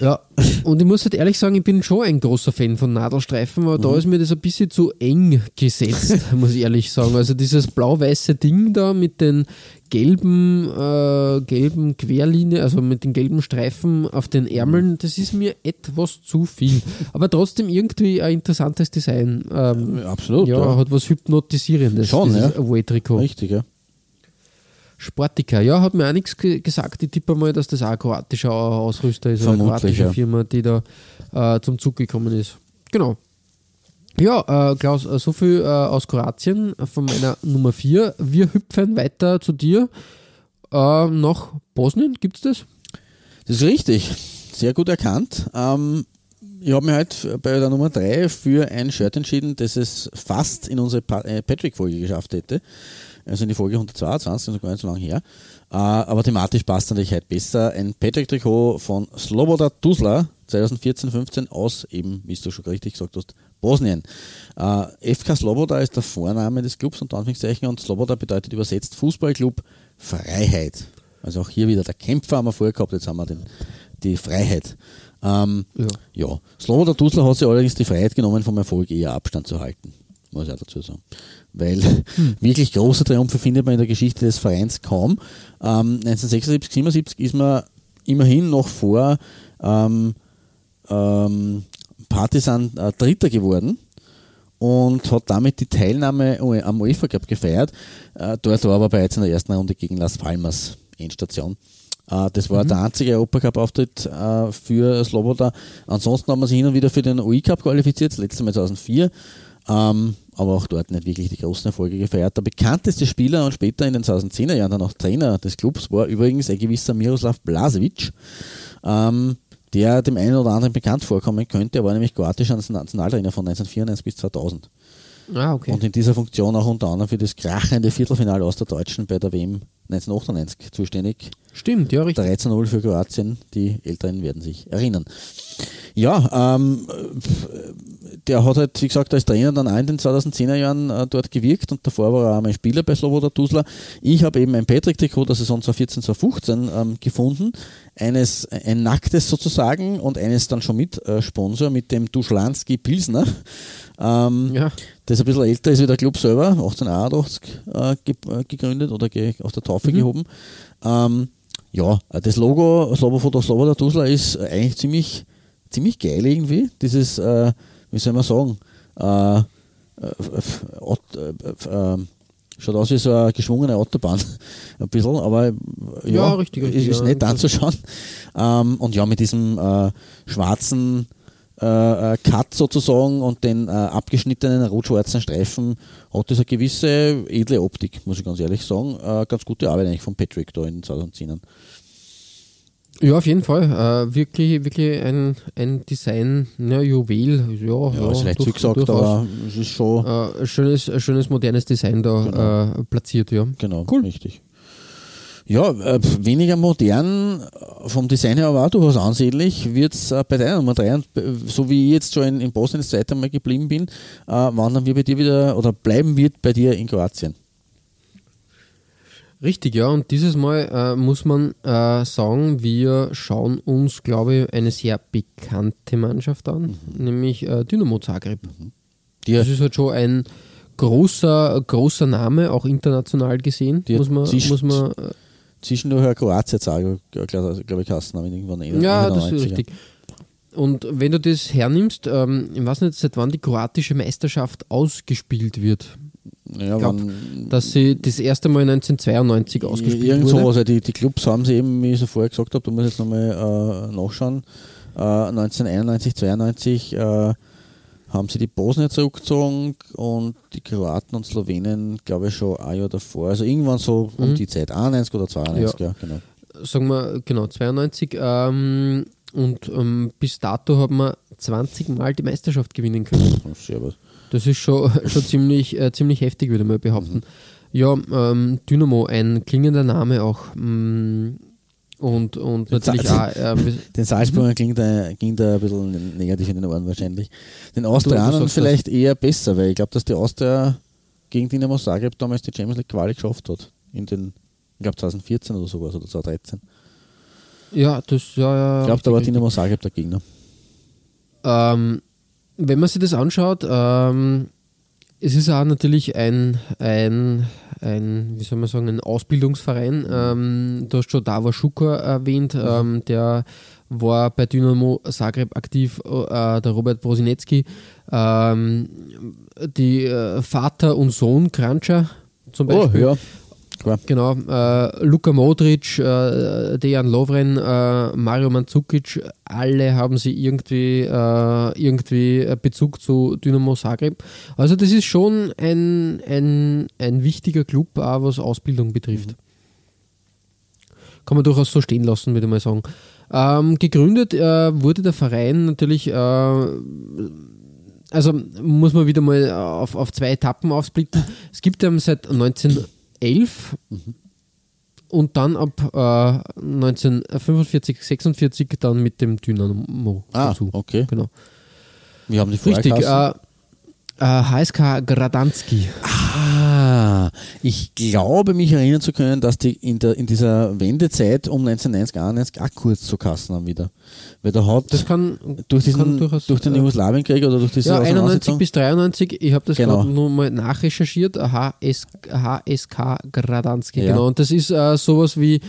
Speaker 3: Ja, und ich muss halt ehrlich sagen, ich bin schon ein großer Fan von Nadelstreifen, aber da ist mir das ein bisschen zu eng gesetzt, muss ich ehrlich sagen. Also dieses blau-weiße Ding da mit den gelben, äh, gelben Querlinien, also mit den gelben Streifen auf den Ärmeln, das ist mir etwas zu viel. Aber trotzdem irgendwie ein interessantes Design. Ähm,
Speaker 4: Absolut.
Speaker 3: ja,
Speaker 4: ja.
Speaker 3: hat was Hypnotisierendes.
Speaker 4: Schon, ja.
Speaker 3: Away-Trikot.
Speaker 4: Richtig, ja.
Speaker 3: Sportica, ja, hat mir auch nichts ge gesagt. Ich tippe mal, dass das auch ein kroatischer Ausrüster ist, oder eine
Speaker 4: Vermutlich,
Speaker 3: kroatische
Speaker 4: ja.
Speaker 3: Firma, die da äh, zum Zug gekommen ist. Genau. Ja, äh, Klaus, äh, so viel äh, aus Kroatien von meiner Nummer 4. Wir hüpfen weiter zu dir äh, nach Bosnien. Gibt es das?
Speaker 4: Das ist richtig. Sehr gut erkannt. Ähm, ich habe mich heute bei der Nummer 3 für ein Shirt entschieden, das es fast in unsere äh, Patrick-Folge geschafft hätte. Also in die Folge 122, also gar nicht so lange her. Äh, aber thematisch passt natürlich heute besser. Ein Patrick-Trikot von Sloboda Tuzla 2014-15 aus eben, wie du schon richtig gesagt hast, Bosnien. Äh, FK Sloboda ist der Vorname des Clubs unter Anführungszeichen und Sloboda bedeutet übersetzt Fußballclub Freiheit. Also auch hier wieder der Kämpfer haben wir vorher gehabt, jetzt haben wir den, die Freiheit. Ähm,
Speaker 3: Ja.
Speaker 4: ja. Sloboda Tuzla hat sich allerdings die Freiheit genommen, vom Erfolg eher Abstand zu halten. Muss ich auch dazu sagen. Weil wirklich große Triumphe findet man in der Geschichte des Vereins kaum. Ähm, 1976, 77 ist man immerhin noch vor ähm, ähm, Partisan äh, Dritter geworden und hat damit die Teilnahme am UEFA Cup gefeiert. Äh, dort war aber bereits in der ersten Runde gegen Las Palmas Endstation. Äh, das war der einzige Europacup-Auftritt äh, für Sloboda. Ansonsten haben wir sich hin und wieder für den UI-Cup qualifiziert, das letzte Mal 2004. Ähm, aber auch dort nicht wirklich die großen Erfolge gefeiert. Der bekannteste Spieler und später in den 2010er Jahren dann auch Trainer des Clubs war übrigens ein gewisser Miroslav Blasevic, ähm, der dem einen oder anderen bekannt vorkommen könnte. Er war nämlich kroatischer Nationaltrainer von 1994 bis 2000.
Speaker 3: Ah, okay.
Speaker 4: Und in dieser Funktion auch unter anderem für das krachende Viertelfinale aus der Deutschen bei der WM 1998 zuständig.
Speaker 3: Stimmt, ja, richtig.
Speaker 4: 13-0 für Kroatien, die Älteren werden sich erinnern. Ja, ähm, der hat halt, wie gesagt, als Trainer dann auch in den 2010er Jahren äh, dort gewirkt und davor war er auch mein Spieler bei Sloboda Tuzla. Ich habe eben ein Patrick-Trikot der Saison 2014, 2015 ähm, gefunden. Eines, ein nacktes sozusagen und eines dann schon mit äh, Sponsor mit dem Duschlanski Pilsner. Ähm,
Speaker 3: Ja.
Speaker 4: Das ein bisschen älter ist wie der Club selber, 1881 äh, ge äh, gegründet oder ge aus der Taufe gehoben. Ähm, ja, das Logo Slobofoto Sloboda Tuzla ist eigentlich ziemlich, ziemlich geil irgendwie. Dieses, äh, wie soll man sagen, äh, äh, f- Ot- äh, äh, schaut aus wie so eine geschwungene Autobahn, ein bisschen, aber ja,
Speaker 3: Ja, richtig, richtig,
Speaker 4: ist
Speaker 3: ja.
Speaker 4: nett anzuschauen. Ähm, und ja, mit diesem schwarzen äh, äh, Cut sozusagen und den äh, abgeschnittenen rot-schwarzen Streifen hat das eine gewisse edle Optik, muss ich ganz ehrlich sagen. Äh, ganz gute Arbeit eigentlich von Patrick da in den 2010ern.
Speaker 3: Ja, auf jeden Fall. Äh, wirklich, wirklich ein, ein Design, ja, Juwel. Ja,
Speaker 4: Ja, ist leicht
Speaker 3: durch-
Speaker 4: zugesagt,
Speaker 3: durchaus.
Speaker 4: aber es ist schon,
Speaker 3: Äh, ein schönes, schönes modernes Design da äh, platziert, ja.
Speaker 4: genau,
Speaker 3: Cool.
Speaker 4: richtig. Ja, äh, weniger modern vom Design her, aber auch durchaus ansehnlich wird es äh, bei deiner Nummer 3. Und äh, so wie ich jetzt schon in, in Bosniens Zeit einmal geblieben bin, äh, wandern wir bei dir wieder oder bleiben wir bei dir in Kroatien.
Speaker 3: Richtig, ja. Und dieses Mal äh, muss man äh, sagen, wir schauen uns, glaube ich, eine sehr bekannte Mannschaft an,
Speaker 4: Mhm.
Speaker 3: nämlich äh, Dynamo Zagreb.
Speaker 4: Die,
Speaker 3: Das ist halt schon ein großer, großer Name, auch international gesehen,
Speaker 4: Die
Speaker 3: muss man, muss man äh,
Speaker 4: zwischendurch Kroatien sage, glaube ich, Kasten haben irgendwann in
Speaker 3: Ja, das ist
Speaker 4: 90ern.
Speaker 3: richtig. Und wenn du das hernimmst, ähm, ich weiß nicht, seit wann die kroatische Meisterschaft ausgespielt wird.
Speaker 4: Ja,
Speaker 3: glaub,
Speaker 4: wann-
Speaker 3: Dass sie das erste Mal 1992 ausgespielt
Speaker 4: Irgend
Speaker 3: wurde.
Speaker 4: sowas. Also die, die Clubs haben sie eben, wie ich so vorher gesagt habe, du musst jetzt nochmal äh, nachschauen. Äh, 1991, 92 äh, haben sie die Bosnier zurückgezogen und die Kroaten und Slowenen, glaube ich, schon ein Jahr davor. Also irgendwann so um
Speaker 3: Mhm.
Speaker 4: die Zeit, 91 oder 92, ja, genau.
Speaker 3: Sagen wir, genau, 92. Ähm, und ähm, bis dato haben wir 20 Mal die Meisterschaft gewinnen können.
Speaker 4: Was.
Speaker 3: Das ist schon, schon ziemlich, äh, ziemlich heftig, würde mal behaupten. Ja, ähm, Dynamo, ein klingender Name auch. Mm, und, und natürlich auch. Äh,
Speaker 4: Den Salzburgern klingt, da, ging da ein bisschen negativ in den Ohren wahrscheinlich. Den Austrianern vielleicht eher besser, weil ich glaube, dass die Austria gegen Dynamo Zagreb damals die Champions League Quali geschafft hat. In den, ich glaube 2014 oder sowas oder 2013.
Speaker 3: ja, das, ja, ja.
Speaker 4: Ich glaube, da war Dynamo Zagreb der Gegner.
Speaker 3: Ähm, wenn man sich das anschaut, ähm, es ist auch natürlich ein, ein, ein, wie soll man sagen, ein Ausbildungsverein. Ähm, du hast schon Davor Schuka erwähnt, ähm, der war bei Dynamo Zagreb aktiv, äh, der Robert Brosinecki, ähm, die äh, Vater und Sohn Kranča zum Beispiel.
Speaker 4: Oh, ja. Klar.
Speaker 3: Genau, äh, Luka Modric, äh, Dejan Lovren, äh, Mario Mandzukic, alle haben sie irgendwie, äh, irgendwie Bezug zu Dynamo Zagreb. Also das ist schon ein, ein, ein wichtiger Club, auch was Ausbildung betrifft. Kann man durchaus so stehen lassen, würde ich mal sagen. Ähm, gegründet äh, wurde der Verein natürlich, äh, also muss man wieder mal auf, auf zwei Etappen aufsplitten. Es gibt ihn seit 1911 und dann ab äh, 1945, 46 dann mit dem Dynamo
Speaker 4: Ah,
Speaker 3: dazu.
Speaker 4: okay.
Speaker 3: Genau.
Speaker 4: Wir haben die vorher
Speaker 3: Richtig. Äh, äh, HSK Gradanski.
Speaker 4: Ah, ich glaube, mich erinnern zu können, dass die in, der, in dieser Wendezeit um 1990, 91 auch kurz zu Kassen haben wieder. Weil da hat
Speaker 3: Das kann,
Speaker 4: durch, diesen,
Speaker 3: kann durchaus.
Speaker 4: durch den
Speaker 3: äh,
Speaker 4: Jugoslawienkrieg oder durch diese
Speaker 3: ja, 91
Speaker 4: Auseinandersetzung-
Speaker 3: bis 93, ich habe das
Speaker 4: Genau.
Speaker 3: gerade nur mal nachrecherchiert, HS, HSK Gradanski,
Speaker 4: Ja.
Speaker 3: genau. Und das ist äh, sowas wie,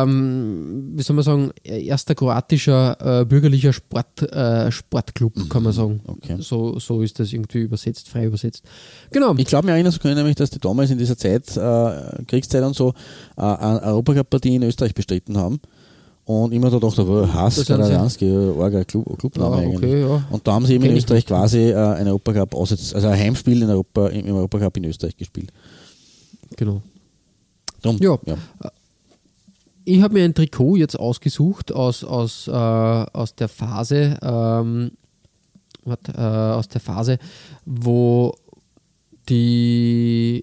Speaker 3: ähm, wie soll man sagen, erster kroatischer äh, bürgerlicher Sport, äh, Sportclub, kann man sagen.
Speaker 4: Mhm. Okay.
Speaker 3: So, so ist das irgendwie übersetzt, frei übersetzt. Genau.
Speaker 4: Ich glaube, mir erinnern zu können, nämlich, dass die damals damals in dieser Zeit, äh, Kriegszeit und so, äh, eine Europacup-Partie in Österreich bestritten haben. Und immer da dachte, oh, Hass,
Speaker 3: Das haben sie-
Speaker 4: Radanski, arger Club, Clubname eigentlich.
Speaker 3: okay, ja.
Speaker 4: Und da haben sie eben in
Speaker 3: Kenn ich
Speaker 4: Österreich quasi äh, ein Europacup also ein Heimspiel in Europa, im, im Europacup in Österreich gespielt.
Speaker 3: Genau.
Speaker 4: Drum,
Speaker 3: Ja.
Speaker 4: ja.
Speaker 3: Ich habe mir ein Trikot jetzt ausgesucht aus, aus, äh, aus der Phase, ähm, äh, aus der Phase, wo die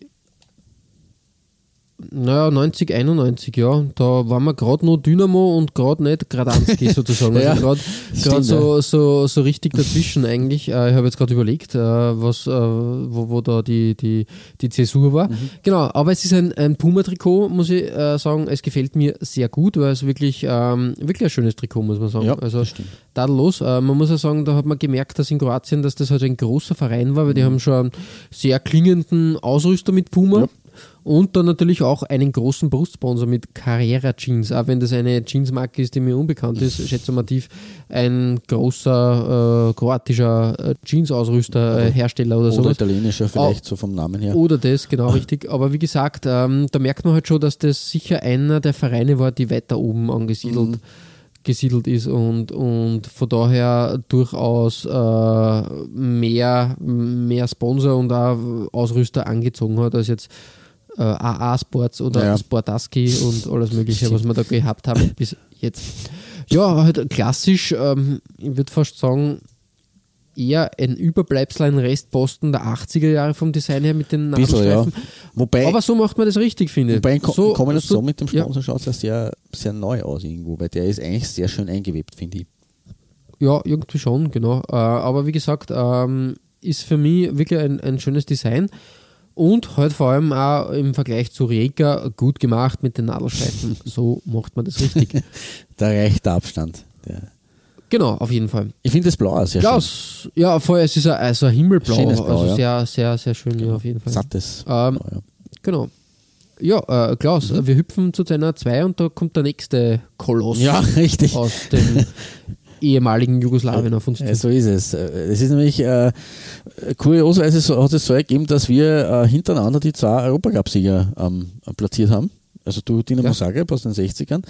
Speaker 3: naja, 90, 91, ja, da waren wir gerade noch Dynamo und gerade nicht Gradanski sozusagen.
Speaker 4: Ja,
Speaker 3: also gerade so, so, so richtig dazwischen eigentlich. Äh, ich habe jetzt gerade überlegt, äh, was, äh, wo, wo da die, die, die Zäsur war.
Speaker 4: Mhm.
Speaker 3: Genau, aber es ist ein, ein Puma-Trikot, muss ich äh, sagen. Es gefällt mir sehr gut, weil es wirklich, ähm, wirklich ein schönes Trikot, muss man sagen.
Speaker 4: Ja,
Speaker 3: also tadellos. Äh, man muss ja sagen, da hat man gemerkt, dass in Kroatien, dass das halt ein großer Verein war, weil die haben schon einen sehr klingenden Ausrüster mit Puma.
Speaker 4: Ja.
Speaker 3: Und dann natürlich auch einen großen Brustsponsor mit Carrera Jeans, auch wenn das eine Jeansmarke ist, die mir unbekannt ist, schätze mal tief, ein großer äh, kroatischer äh, Jeans-Ausrüster, äh, Hersteller oder
Speaker 4: Oder
Speaker 3: sowas.
Speaker 4: italienischer vielleicht, so vom Namen her.
Speaker 3: Oder das, genau richtig. Aber wie gesagt, ähm, da merkt man halt schon, dass das sicher einer der Vereine war, die weiter oben angesiedelt
Speaker 4: Mhm.
Speaker 3: gesiedelt ist und, und von daher durchaus äh, mehr, mehr Sponsor und auch Ausrüster angezogen hat als jetzt äh, AA Sports oder
Speaker 4: Ja.
Speaker 3: Sportaski und alles mögliche, was wir da gehabt haben bis jetzt. Ja, halt klassisch, ähm, ich würde fast sagen, eher ein Überbleibsel, ein Restposten der 80er Jahre vom Design her mit den
Speaker 4: Bisschen, ja.
Speaker 3: Nadelstreifen.
Speaker 4: Wobei,
Speaker 3: Aber so macht man das richtig, finde ich.
Speaker 4: wobei in Ko
Speaker 3: so,
Speaker 4: Kombination mit dem
Speaker 3: ja.
Speaker 4: Sponsor schaut es ja sehr, sehr neu aus irgendwo, weil der ist eigentlich sehr schön eingewebt, finde ich.
Speaker 3: Ja, irgendwie schon, genau. Äh, aber wie gesagt, ähm, ist für mich wirklich ein, ein schönes Design und halt vor allem auch im Vergleich zu Rijeka gut gemacht mit den Nadelstreifen. so macht man das richtig.
Speaker 4: Da reicht der Abstand. Der
Speaker 3: genau, auf jeden Fall.
Speaker 4: ich finde das Blau sehr schön.
Speaker 3: Klaus, ja, vorher es ist ein, also ein Himmelblau,
Speaker 4: Schönes Blau,
Speaker 3: also
Speaker 4: ja.
Speaker 3: sehr, sehr, sehr schön, ja, auf jeden Fall.
Speaker 4: Sattes.
Speaker 3: Ähm,
Speaker 4: Blau, ja.
Speaker 3: Genau. Ja, äh, Klaus,
Speaker 4: Mhm.
Speaker 3: wir hüpfen zu deiner 2 und da kommt der nächste Koloss
Speaker 4: ja, richtig.
Speaker 3: aus dem ehemaligen Jugoslawien auf uns zu.
Speaker 4: Ja, so ist es. Es ist nämlich äh, kuriosweise so, hat es so ergeben, dass wir äh, hintereinander die zwei Europacup-Sieger ähm, platziert haben. Also du, Dinamo
Speaker 3: Ja.
Speaker 4: Zagreb aus den 60ern.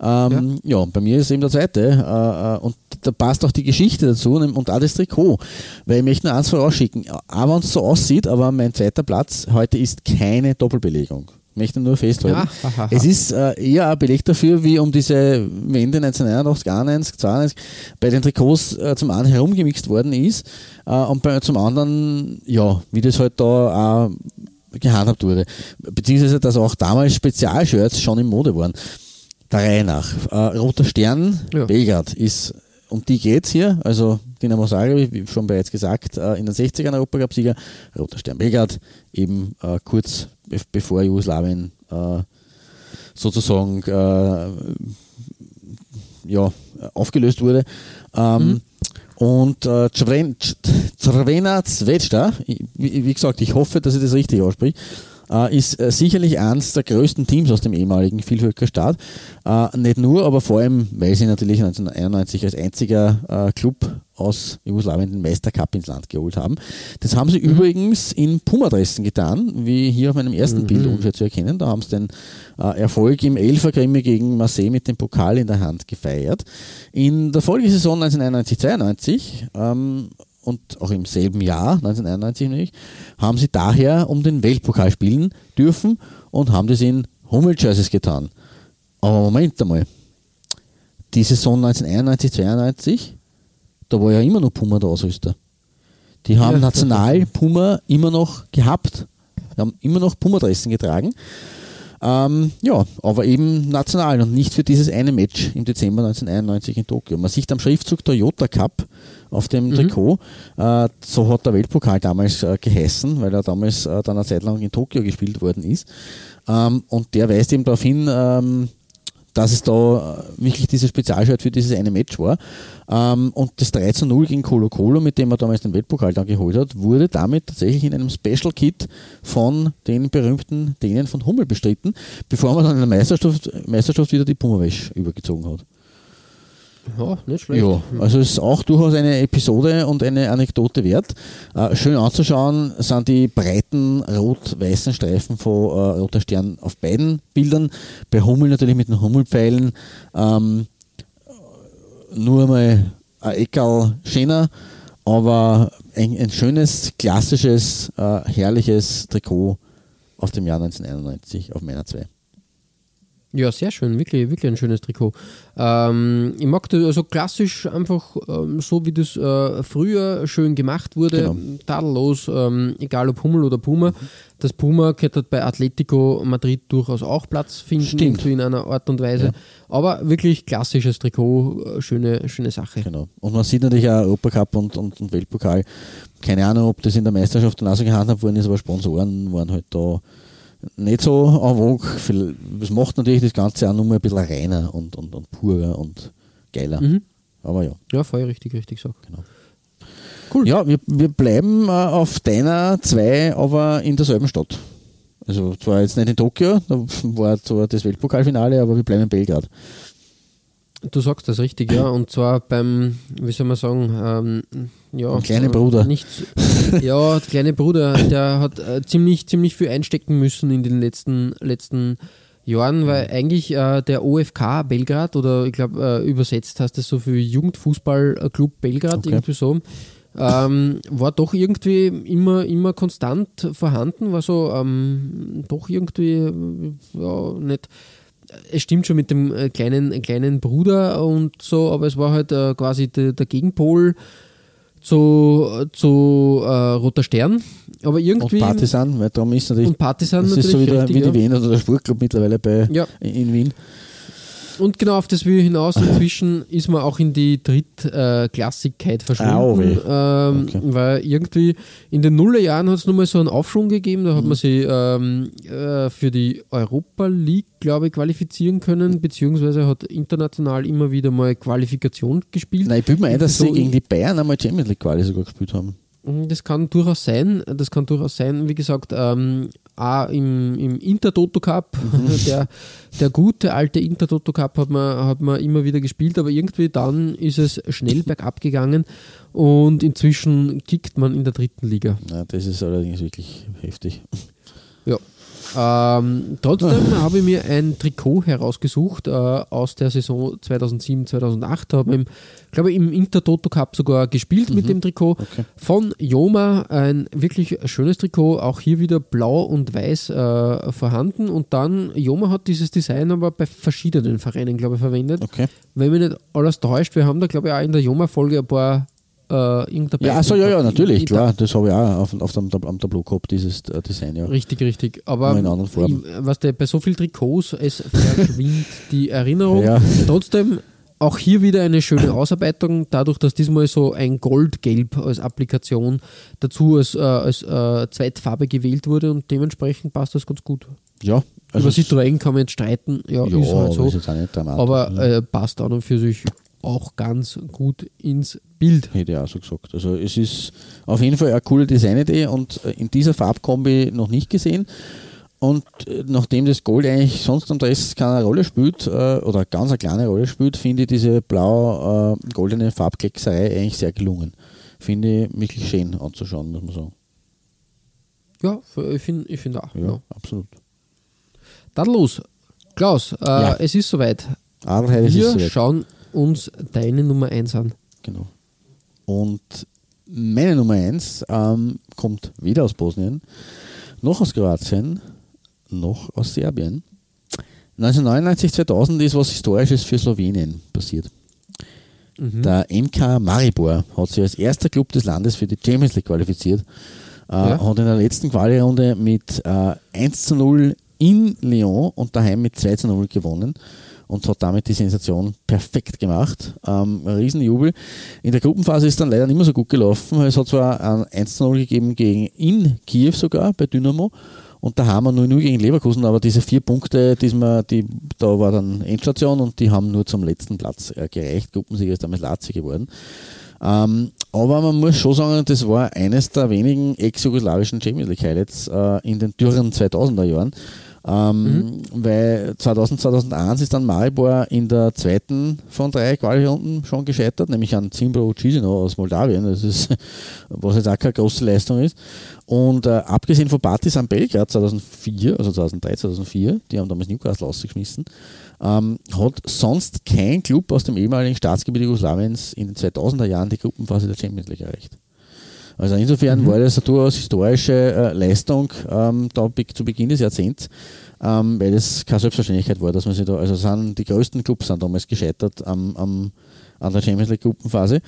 Speaker 4: Ähm, ja. bei mir ist eben der zweite. Äh, äh, und da passt auch die Geschichte dazu und und auch das Trikot. Weil ich möchte nur eins vorausschicken. Auch wenn es so aussieht, aber mein zweiter Platz heute ist keine Doppelbelegung. Ich möchte nur festhalten.
Speaker 3: Ja.
Speaker 4: Es ist äh, eher ein Beleg dafür, wie um diese Wende 1981, 91, 92 bei den Trikots äh, zum einen herumgemixt worden ist äh, und bei, zum anderen, ja, wie das halt da auch gehandhabt wurde. Beziehungsweise, dass auch damals Spezialshirts schon in Mode waren. Der Reihe nach. Äh, Roter Stern,
Speaker 3: Ja.
Speaker 4: Belgrad ist, um die geht's hier, also Dinamo Zagreb, wie schon bereits gesagt, äh, in den 60ern Europacup-Sieger, Roter Stern Belgrad, eben äh, kurz be bevor Jugoslawien äh, sozusagen ja, aufgelöst wurde. Ähm, Und äh, Crven- Crvena Zvezda, wie, wie gesagt, ich hoffe, dass ich das richtig ausspreche, ist äh, sicherlich eines der größten Teams aus dem ehemaligen Vielvölkerstaat. Äh, nicht nur, aber vor allem, weil sie natürlich 1991 als einziger äh, Club aus Jugoslawien den Meistercup ins Land geholt haben. Das haben sie übrigens in Puma-Dressen getan, wie hier auf meinem ersten Bild unschwer zu erkennen. Da haben sie den äh, Erfolg im Elfergrimme gegen Marseille mit dem Pokal in der Hand gefeiert. In der Folgesaison 1991-92 ähm, und auch im selben Jahr, 1991 nämlich, haben sie daher um den Weltpokal spielen dürfen und haben das in Hummel-Jerseys getan. Aber Moment einmal, die Saison 1991-92, da war ja immer noch Puma der Ausrüster. Die haben
Speaker 3: Ja,
Speaker 4: national Puma immer noch gehabt, die haben immer noch Puma-Dressen getragen. Ähm, ja, aber eben national und nicht für dieses eine Match im Dezember 1991 in Tokio. Man sieht am Schriftzug Toyota Cup auf dem Trikot, äh, so hat der Weltpokal damals äh, geheißen, weil er damals äh, dann eine Zeit lang in Tokio gespielt worden ist. Ähm, und der weist eben darauf hin, ähm, dass es da äh, wirklich dieses Spezialshirt für dieses eine Match war. Ähm, und das 3 zu 0 gegen Colo Colo, mit dem er damals den Weltpokal dann geholt hat, wurde damit tatsächlich in einem Special Kit von den berühmten Dänen von Hummel bestritten, bevor man dann in der Meisterschaft, Meisterschaft wieder die Pumawäsche übergezogen hat.
Speaker 3: Ja, nicht schlecht.
Speaker 4: Ja, also ist auch durchaus eine Episode und eine Anekdote wert. Äh, schön anzuschauen sind die breiten rot-weißen Streifen von äh, Roter Stern auf beiden Bildern. Bei Hummel natürlich mit den Hummelpfeilen. Ähm, nur mal ein Eckerl schöner, aber ein, ein schönes, klassisches, äh, herrliches Trikot aus dem Jahr 1991 auf meiner 2.
Speaker 3: Ja, sehr schön, wirklich, wirklich ein schönes Trikot. Ähm, ich mag das also klassisch einfach ähm, so, wie das äh, früher schön gemacht wurde,
Speaker 4: Genau.
Speaker 3: tadellos, ähm, egal ob Hummel oder Puma. Das Puma könnte bei Atletico Madrid durchaus auch Platz finden,
Speaker 4: Stimmt.
Speaker 3: in einer Art und Weise.
Speaker 4: Ja.
Speaker 3: Aber wirklich klassisches Trikot, äh, schöne, schöne Sache.
Speaker 4: Genau. Und man sieht natürlich auch Europacup und, und, und Weltpokal. Keine Ahnung, ob das in der Meisterschaft dann auch so gehandhabt worden ist, aber Sponsoren waren halt da nicht so en vogue. Das macht natürlich das Ganze auch nur ein bisschen reiner und, und, und purer und geiler.
Speaker 3: Mhm.
Speaker 4: Aber ja.
Speaker 3: Ja, voll richtig, richtig gesagt.
Speaker 4: Genau.
Speaker 3: Cool.
Speaker 4: Ja, wir, wir bleiben äh, auf deiner zwei, aber in derselben Stadt. Also zwar jetzt nicht in Tokio, da war zwar das Weltpokalfinale, aber wir bleiben in Belgrad.
Speaker 3: Du sagst das richtig, ja. Und zwar beim, wie soll man sagen, ähm, ja.
Speaker 4: Ein kleiner Bruder.
Speaker 3: Nicht, ja, der kleine Bruder, der hat äh, ziemlich, ziemlich viel einstecken müssen in den letzten, letzten Jahren, weil eigentlich äh, der OFK Belgrad oder ich glaube äh, übersetzt heißt das so für Jugendfußballclub Belgrad,
Speaker 4: Okay.
Speaker 3: irgendwie so, ähm, war doch irgendwie immer, immer konstant vorhanden, war so ähm, doch irgendwie ja, nicht es stimmt schon mit dem äh, kleinen, kleinen Bruder und so, aber es war halt äh, quasi der, der Gegenpol zu, zu äh, Roter Stern. Aber irgendwie.
Speaker 4: Und Partisan, weil darum ist natürlich
Speaker 3: und Partisan
Speaker 4: Das
Speaker 3: natürlich.
Speaker 4: ist so wie, der, wie die Wien oder der Sportclub mittlerweile bei,
Speaker 3: Ja.
Speaker 4: in Wien.
Speaker 3: Und genau auf das will ich hinaus. Inzwischen ist man auch in die Drittklassigkeit
Speaker 4: Au,
Speaker 3: verschwunden.
Speaker 4: weh.
Speaker 3: ähm,
Speaker 4: Okay.
Speaker 3: Weil irgendwie in den Nullerjahren hat es nochmal so einen Aufschwung gegeben. Da hat
Speaker 4: Mhm.
Speaker 3: man sich ähm, äh, für die Europa League, glaube ich, qualifizieren können, beziehungsweise hat international immer wieder mal Qualifikation gespielt.
Speaker 4: Nein, ich bilde mir ein, dass
Speaker 3: So
Speaker 4: sie gegen die Bayern einmal Champions League Quali sogar gespielt haben.
Speaker 3: Mm, Das kann durchaus sein. Das kann durchaus sein. Wie gesagt, ähm, auch im, im Intertoto Cup, der, der gute alte Intertoto Cup hat man, hat man immer wieder gespielt, aber irgendwie dann ist es schnell bergab gegangen und inzwischen kickt man in der dritten Liga.
Speaker 4: Na, das ist allerdings wirklich heftig.
Speaker 3: Ähm, trotzdem habe ich mir ein Trikot herausgesucht äh, aus der Saison 2007, 2008. Habe im, glaube ich, im Intertoto Cup sogar gespielt mit dem Trikot
Speaker 4: Okay.
Speaker 3: von Joma. Ein wirklich schönes Trikot, auch hier wieder blau und weiß äh, vorhanden. Und dann, Joma hat dieses Design aber bei verschiedenen Vereinen, glaube ich, verwendet.
Speaker 4: Okay.
Speaker 3: Wenn mich nicht alles täuscht, wir haben da, glaube ich, auch in der Joma-Folge ein paar äh, irgendein
Speaker 4: Ja,
Speaker 3: Beispiel
Speaker 4: also ja, ja, natürlich,
Speaker 3: Ich-
Speaker 4: klar. Das habe ich auch auf, auf dem, am Tableau gehabt, dieses äh, Design, ja.
Speaker 3: Richtig, richtig. Aber
Speaker 4: Nur in anderen Farben.
Speaker 3: ich, was der, bei so vielen Trikots, es verschwindet die Erinnerung.
Speaker 4: Ja.
Speaker 3: Trotzdem auch hier wieder eine schöne Ausarbeitung, dadurch, dass diesmal so ein Goldgelb als Applikation dazu als, äh, als äh, Zweitfarbe gewählt wurde und dementsprechend passt das ganz gut.
Speaker 4: Ja, also
Speaker 3: Über Citroën kann man jetzt streiten, ja,
Speaker 4: ja,
Speaker 3: ist halt
Speaker 4: aber
Speaker 3: so.
Speaker 4: ist.
Speaker 3: Aber
Speaker 4: ja.
Speaker 3: äh, passt an und für sich auch ganz gut ins Bild.
Speaker 4: Hätte ich auch so gesagt. Also es ist auf jeden Fall eine coole Designidee und äh, in dieser Farbkombi noch nicht gesehen. Und äh, nachdem das Gold eigentlich sonst am Dress keine Rolle spielt, äh, oder ganz eine kleine Rolle spielt, finde ich diese blau-goldene Farbkleckserei eigentlich sehr gelungen. Finde ich wirklich schön anzuschauen, muss man sagen.
Speaker 3: Ja, ich finde ich find auch.
Speaker 4: Ja,
Speaker 3: Ja.
Speaker 4: absolut.
Speaker 3: Dann los. Klaus, äh,
Speaker 4: Ja.
Speaker 3: es ist soweit.
Speaker 4: Adelheid ist
Speaker 3: Wir
Speaker 4: soweit.
Speaker 3: schauen uns deine Nummer 1 an.
Speaker 4: Genau. Und meine Nummer 1 ähm, kommt weder aus Bosnien, noch aus Kroatien, noch aus Serbien. 1999, 2000 ist was Historisches für Slowenien passiert. Der MK Maribor hat sich als erster Club des Landes für die Champions League qualifiziert. Äh,
Speaker 3: Ja.
Speaker 4: Hat in der letzten Quali-Runde mit äh, 1 zu 0 in Lyon und daheim mit 2 zu 0 gewonnen und hat damit die Sensation perfekt gemacht. Ähm, Riesenjubel. In der Gruppenphase ist dann leider nicht mehr so gut gelaufen. Es hat zwar ein 1 zu 0 gegeben gegen in Kiew sogar bei Dynamo und da haben wir nur, nur gegen Leverkusen, aber diese vier Punkte, die, wir, die, da war dann Endstation und die haben nur zum letzten Platz äh, gereicht. Gruppensieger ist damals Lazio geworden. Ähm, aber man muss schon sagen, das war eines der wenigen ex-jugoslawischen Champions League Highlights äh, in den dürren 2000er Jahren. Ähm,
Speaker 3: Mhm.
Speaker 4: Weil 2000, 2001 ist dann Maribor in der zweiten von drei Quali-Runden schon gescheitert, nämlich an Zimbro Chisinau aus Moldawien, das ist, was jetzt auch keine große Leistung ist. Und äh, abgesehen von Partizan Belgrad 2004, also 2003, 2004, die haben damals Newcastle ausgeschmissen, ähm, hat sonst kein Club aus dem ehemaligen Staatsgebiet Jugoslawiens in den 2000er Jahren die Gruppenphase der Champions League erreicht. Also insofern war das eine durchaus historische äh, Leistung ähm, da zu Beginn des Jahrzehnts, ähm, weil das keine Selbstverständlichkeit war, dass man sich da, also sind die größten Clubs sind damals gescheitert am, am, an der Champions League Gruppenphase.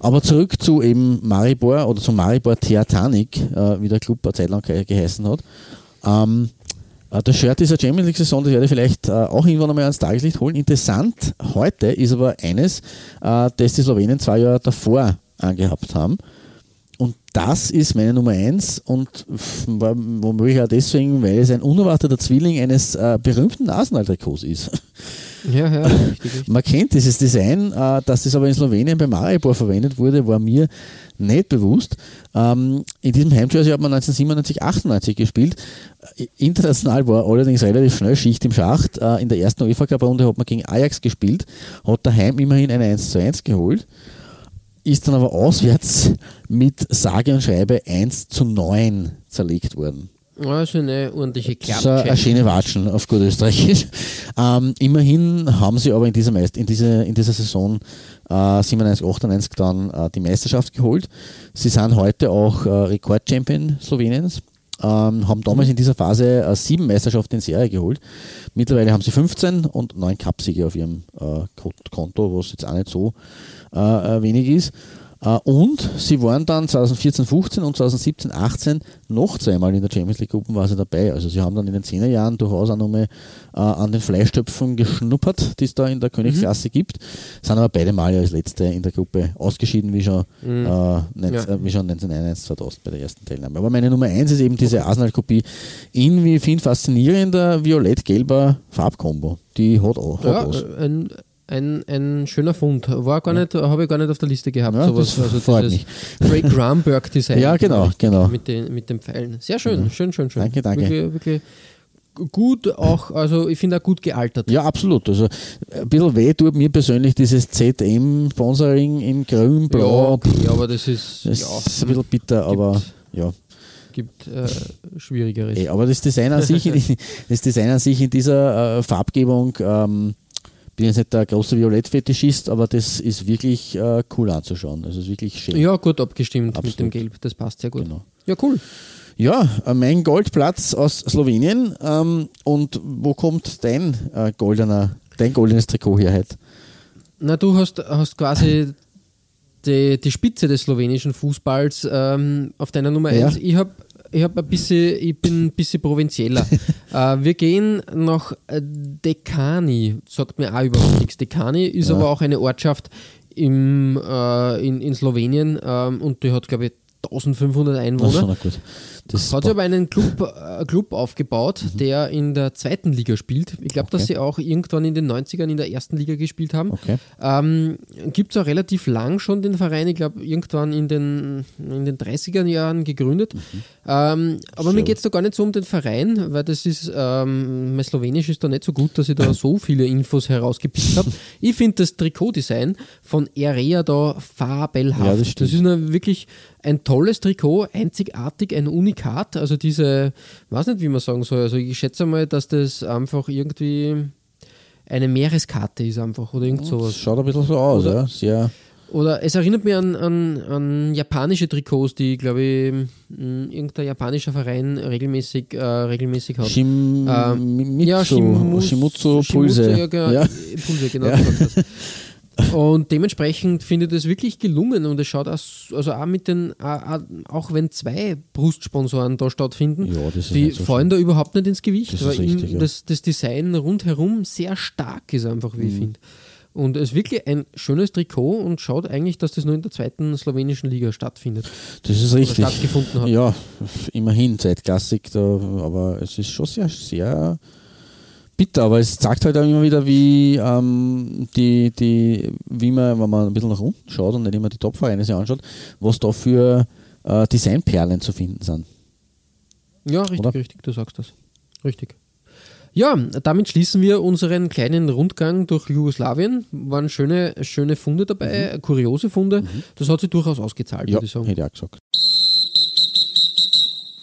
Speaker 4: Aber zurück zu eben Maribor oder zu Maribor Theatanik, äh, wie der Club eine Zeit lang ge geheißen hat. Ähm, äh, das Shirt dieser Champions League-Saison, das werde ich vielleicht äh, auch irgendwann einmal ans Tageslicht holen. Interessant heute ist aber eines, äh, das die Slowenen zwei Jahre davor angehabt haben. Das ist meine Nummer eins und war- womöglich auch deswegen, weil es ein unerwarteter Zwilling eines äh, berühmten Arsenal-Trikots ist.
Speaker 3: Ja, ja, richtig. richtig.
Speaker 4: Man kennt dieses Design, äh, dass das aber in Slowenien bei Maribor verwendet wurde, war mir nicht bewusst. Ähm, in diesem Heimjersey hat man 1997, 98 gespielt. Äh, International war allerdings relativ schnell Schicht im Schacht. Äh, in der ersten UEFA Cup Runde hat man gegen Ajax gespielt, hat daheim immerhin eine 1 zu 1 geholt, ist dann aber auswärts mit sage und schreibe 1 zu 9 zerlegt worden.
Speaker 3: Also eine ordentliche
Speaker 4: Das ist eine, schöne Watschen auf gut Österreichisch. Ähm, immerhin haben sie aber in dieser, Meist in dieser, in dieser Saison äh, 97, 98 dann äh, die Meisterschaft geholt. Sie sind heute auch äh, Rekordchampion Sloweniens. Ähm, haben damals in dieser Phase äh, sieben Meisterschaften in Serie geholt. Mittlerweile haben sie 15 und neun Cupsiege auf ihrem äh, Ko- Konto, was jetzt auch nicht so äh, äh, wenig ist. Äh, Und sie waren dann 2014, 15 und 2017, 18 noch zweimal in der Champions League Gruppenphase dabei. Also sie haben dann in den 10er Jahren durchaus auch nochmal äh, an den Fleischtöpfen geschnuppert, die es da in der Königsklasse gibt. Sind aber beide Male als Letzte in der Gruppe ausgeschieden, wie schon, äh, neunz-
Speaker 3: Ja.
Speaker 4: wie schon 1991, 2000 bei der ersten Teilnahme. Aber meine Nummer 1 ist eben diese Arsenal-Kopie in, wie ich finde, faszinierender violett-gelber Farbkombo. Die hat auch. Hat
Speaker 3: Ja,
Speaker 4: was.
Speaker 3: äh, ein, ein, ein schöner Fund. War gar nicht, habe ich gar nicht auf der Liste gehabt.
Speaker 4: Ja,
Speaker 3: sowas.
Speaker 4: das
Speaker 3: Also
Speaker 4: freut
Speaker 3: dieses Ray Grumberg Design.
Speaker 4: Ja, genau, genau.
Speaker 3: Mit den, mit den Pfeilen. Sehr schön, schön, schön, schön.
Speaker 4: Danke, danke.
Speaker 3: Wirklich, wirklich gut auch, also ich finde auch gut gealtert.
Speaker 4: Ja, absolut. Also ein bisschen weh tut mir persönlich dieses ZM-Sponsoring in grün, blau.
Speaker 3: ja, okay, aber das ist,
Speaker 4: Das
Speaker 3: ja,
Speaker 4: ist ein bisschen bitter, aber ja.
Speaker 3: gibt äh, Schwierigeres.
Speaker 4: Eh, aber das Design an sich, in, das Design an sich in dieser äh, Farbgebung, ähm, bin jetzt nicht der große Violett-Fetischist, aber das ist wirklich äh, cool anzuschauen. Also es ist wirklich schön.
Speaker 3: Ja, gut abgestimmt mit
Speaker 4: Absolut.
Speaker 3: dem Gelb. Das passt sehr gut.
Speaker 4: Genau.
Speaker 3: Ja, cool.
Speaker 4: Ja, äh, mein Goldplatz aus Slowenien. Ähm, und wo kommt dein äh, goldener, dein goldenes Trikot her heute?
Speaker 3: Na, du hast, hast quasi die, die Spitze des slowenischen Fußballs ähm, auf deiner Nummer
Speaker 4: Ja.
Speaker 3: 1. Ich habe ich hab ein bisschen, ich bin ein bisschen provinzieller. äh, wir gehen nach äh, Dekani, sagt mir auch überhaupt nichts. Dekani ist
Speaker 4: Ja.
Speaker 3: aber auch eine Ortschaft im, äh, in, in Slowenien ähm, und die hat, glaube ich, 1500
Speaker 4: Das ist
Speaker 3: Einwohner.
Speaker 4: schon gut. Das
Speaker 3: Hat sie aber einen Club, äh, Club aufgebaut, der in der zweiten Liga spielt. Ich glaube, dass
Speaker 4: Mhm. Okay.
Speaker 3: sie auch irgendwann in den 90ern in der ersten Liga gespielt haben.
Speaker 4: Okay.
Speaker 3: Ähm, Gibt es auch relativ lang schon den Verein, ich glaube, irgendwann in den, in den 30er Jahren gegründet. Ähm, aber mir
Speaker 4: Sehr
Speaker 3: geht es da gar nicht so um den Verein, weil das ist, ähm, mein Slowenisch ist da nicht so gut, dass ich da so viele Infos herausgepickt habe. Ich finde das Trikotdesign von Erea da fabelhaft.
Speaker 4: Ja, das
Speaker 3: das, ist wirklich ein tolles Trikot, einzigartig, ein Unikat. Also diese, weiß nicht, wie man sagen soll. Also ich schätze mal, dass das einfach irgendwie eine Meereskarte ist einfach oder irgend
Speaker 4: Das
Speaker 3: sowas.
Speaker 4: schaut ein bisschen so aus,
Speaker 3: Oder-
Speaker 4: ja. Sehr,
Speaker 3: Oder es erinnert mich an, an, an japanische Trikots, die, glaube ich, irgendein japanischer Verein regelmäßig, äh, regelmäßig hat.
Speaker 4: Shim,
Speaker 3: Ähm, ja, Shimus-
Speaker 4: Shimutsu Pulse.
Speaker 3: ja, genau,
Speaker 4: Ja.
Speaker 3: Pulse, genau.
Speaker 4: Ja.
Speaker 3: Und dementsprechend finde ich das wirklich gelungen und es schaut aus, also auch mit den, auch, wenn zwei Brustsponsoren da stattfinden,
Speaker 4: Ja,
Speaker 3: die
Speaker 4: so
Speaker 3: fallen da überhaupt nicht ins Gewicht,
Speaker 4: Das
Speaker 3: weil
Speaker 4: richtig, ja.
Speaker 3: das, das Design rundherum sehr stark ist einfach,
Speaker 4: Mhm.
Speaker 3: wie ich finde. Und es ist wirklich ein schönes Trikot und schaut eigentlich, dass das nur in der zweiten slowenischen Liga stattfindet.
Speaker 4: Das ist richtig.
Speaker 3: stattgefunden hat.
Speaker 4: Ja, immerhin zweitklassig, da, aber es ist schon sehr, sehr bitter. Aber es zeigt halt auch immer wieder, wie ähm, die, die, wie man, wenn man ein bisschen nach unten schaut und nicht immer die Top-Vereine sich anschaut, was da für äh, Designperlen zu finden sind.
Speaker 3: Ja, richtig,
Speaker 4: Oder?
Speaker 3: richtig, du sagst das. Richtig. Ja, damit schließen wir unseren kleinen Rundgang durch Jugoslawien. Waren schöne, schöne Funde dabei, kuriose Funde. Das hat sich durchaus ausgezahlt,
Speaker 4: Ja,
Speaker 3: würde ich sagen.
Speaker 4: hätte ich auch gesagt.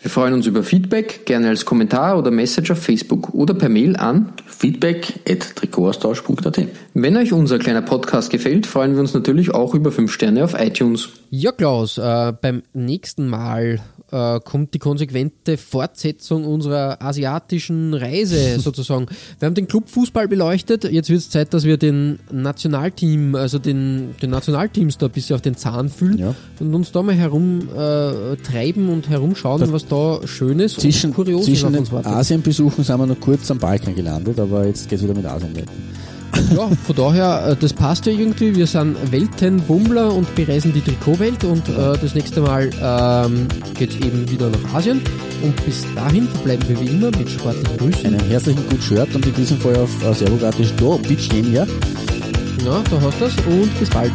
Speaker 5: Wir freuen uns über Feedback, gerne als Kommentar oder Message auf Facebook oder per Mail an.
Speaker 6: feedback at Trikotaustausch.at
Speaker 5: Wenn euch unser kleiner Podcast gefällt, freuen wir uns natürlich auch über 5 Sterne auf iTunes.
Speaker 3: Ja, Klaus, äh, beim nächsten Mal äh, kommt die konsequente Fortsetzung unserer asiatischen Reise sozusagen. Wir haben den Clubfußball beleuchtet, jetzt wird es Zeit, dass wir den Nationalteam, also den, den Nationalteams da ein bisschen auf den Zahn fühlen
Speaker 4: Ja.
Speaker 3: und uns da mal herumtreiben äh, und herumschauen, was da Schönes
Speaker 4: Zwischen,
Speaker 3: und Kurioses
Speaker 4: zwischen
Speaker 3: auf
Speaker 4: den
Speaker 3: uns wartet.
Speaker 4: Asienbesuchen sind wir noch kurz am Balkan gelandet, aber jetzt geht es wieder mit Asien weiter.
Speaker 3: Ja, von daher, äh, das passt ja irgendwie. Wir sind Weltenbummler und bereisen die Trikotwelt und äh, das nächste Mal ähm, geht es eben wieder nach Asien. Und bis dahin verbleiben wir wie immer mit sportlichen Grüßen.
Speaker 4: Einen herzlichen gut Shirt und in diesem Fall auf äh, Servogatisch Do Bitch ja.
Speaker 3: Ja, da hast du das und bis bald.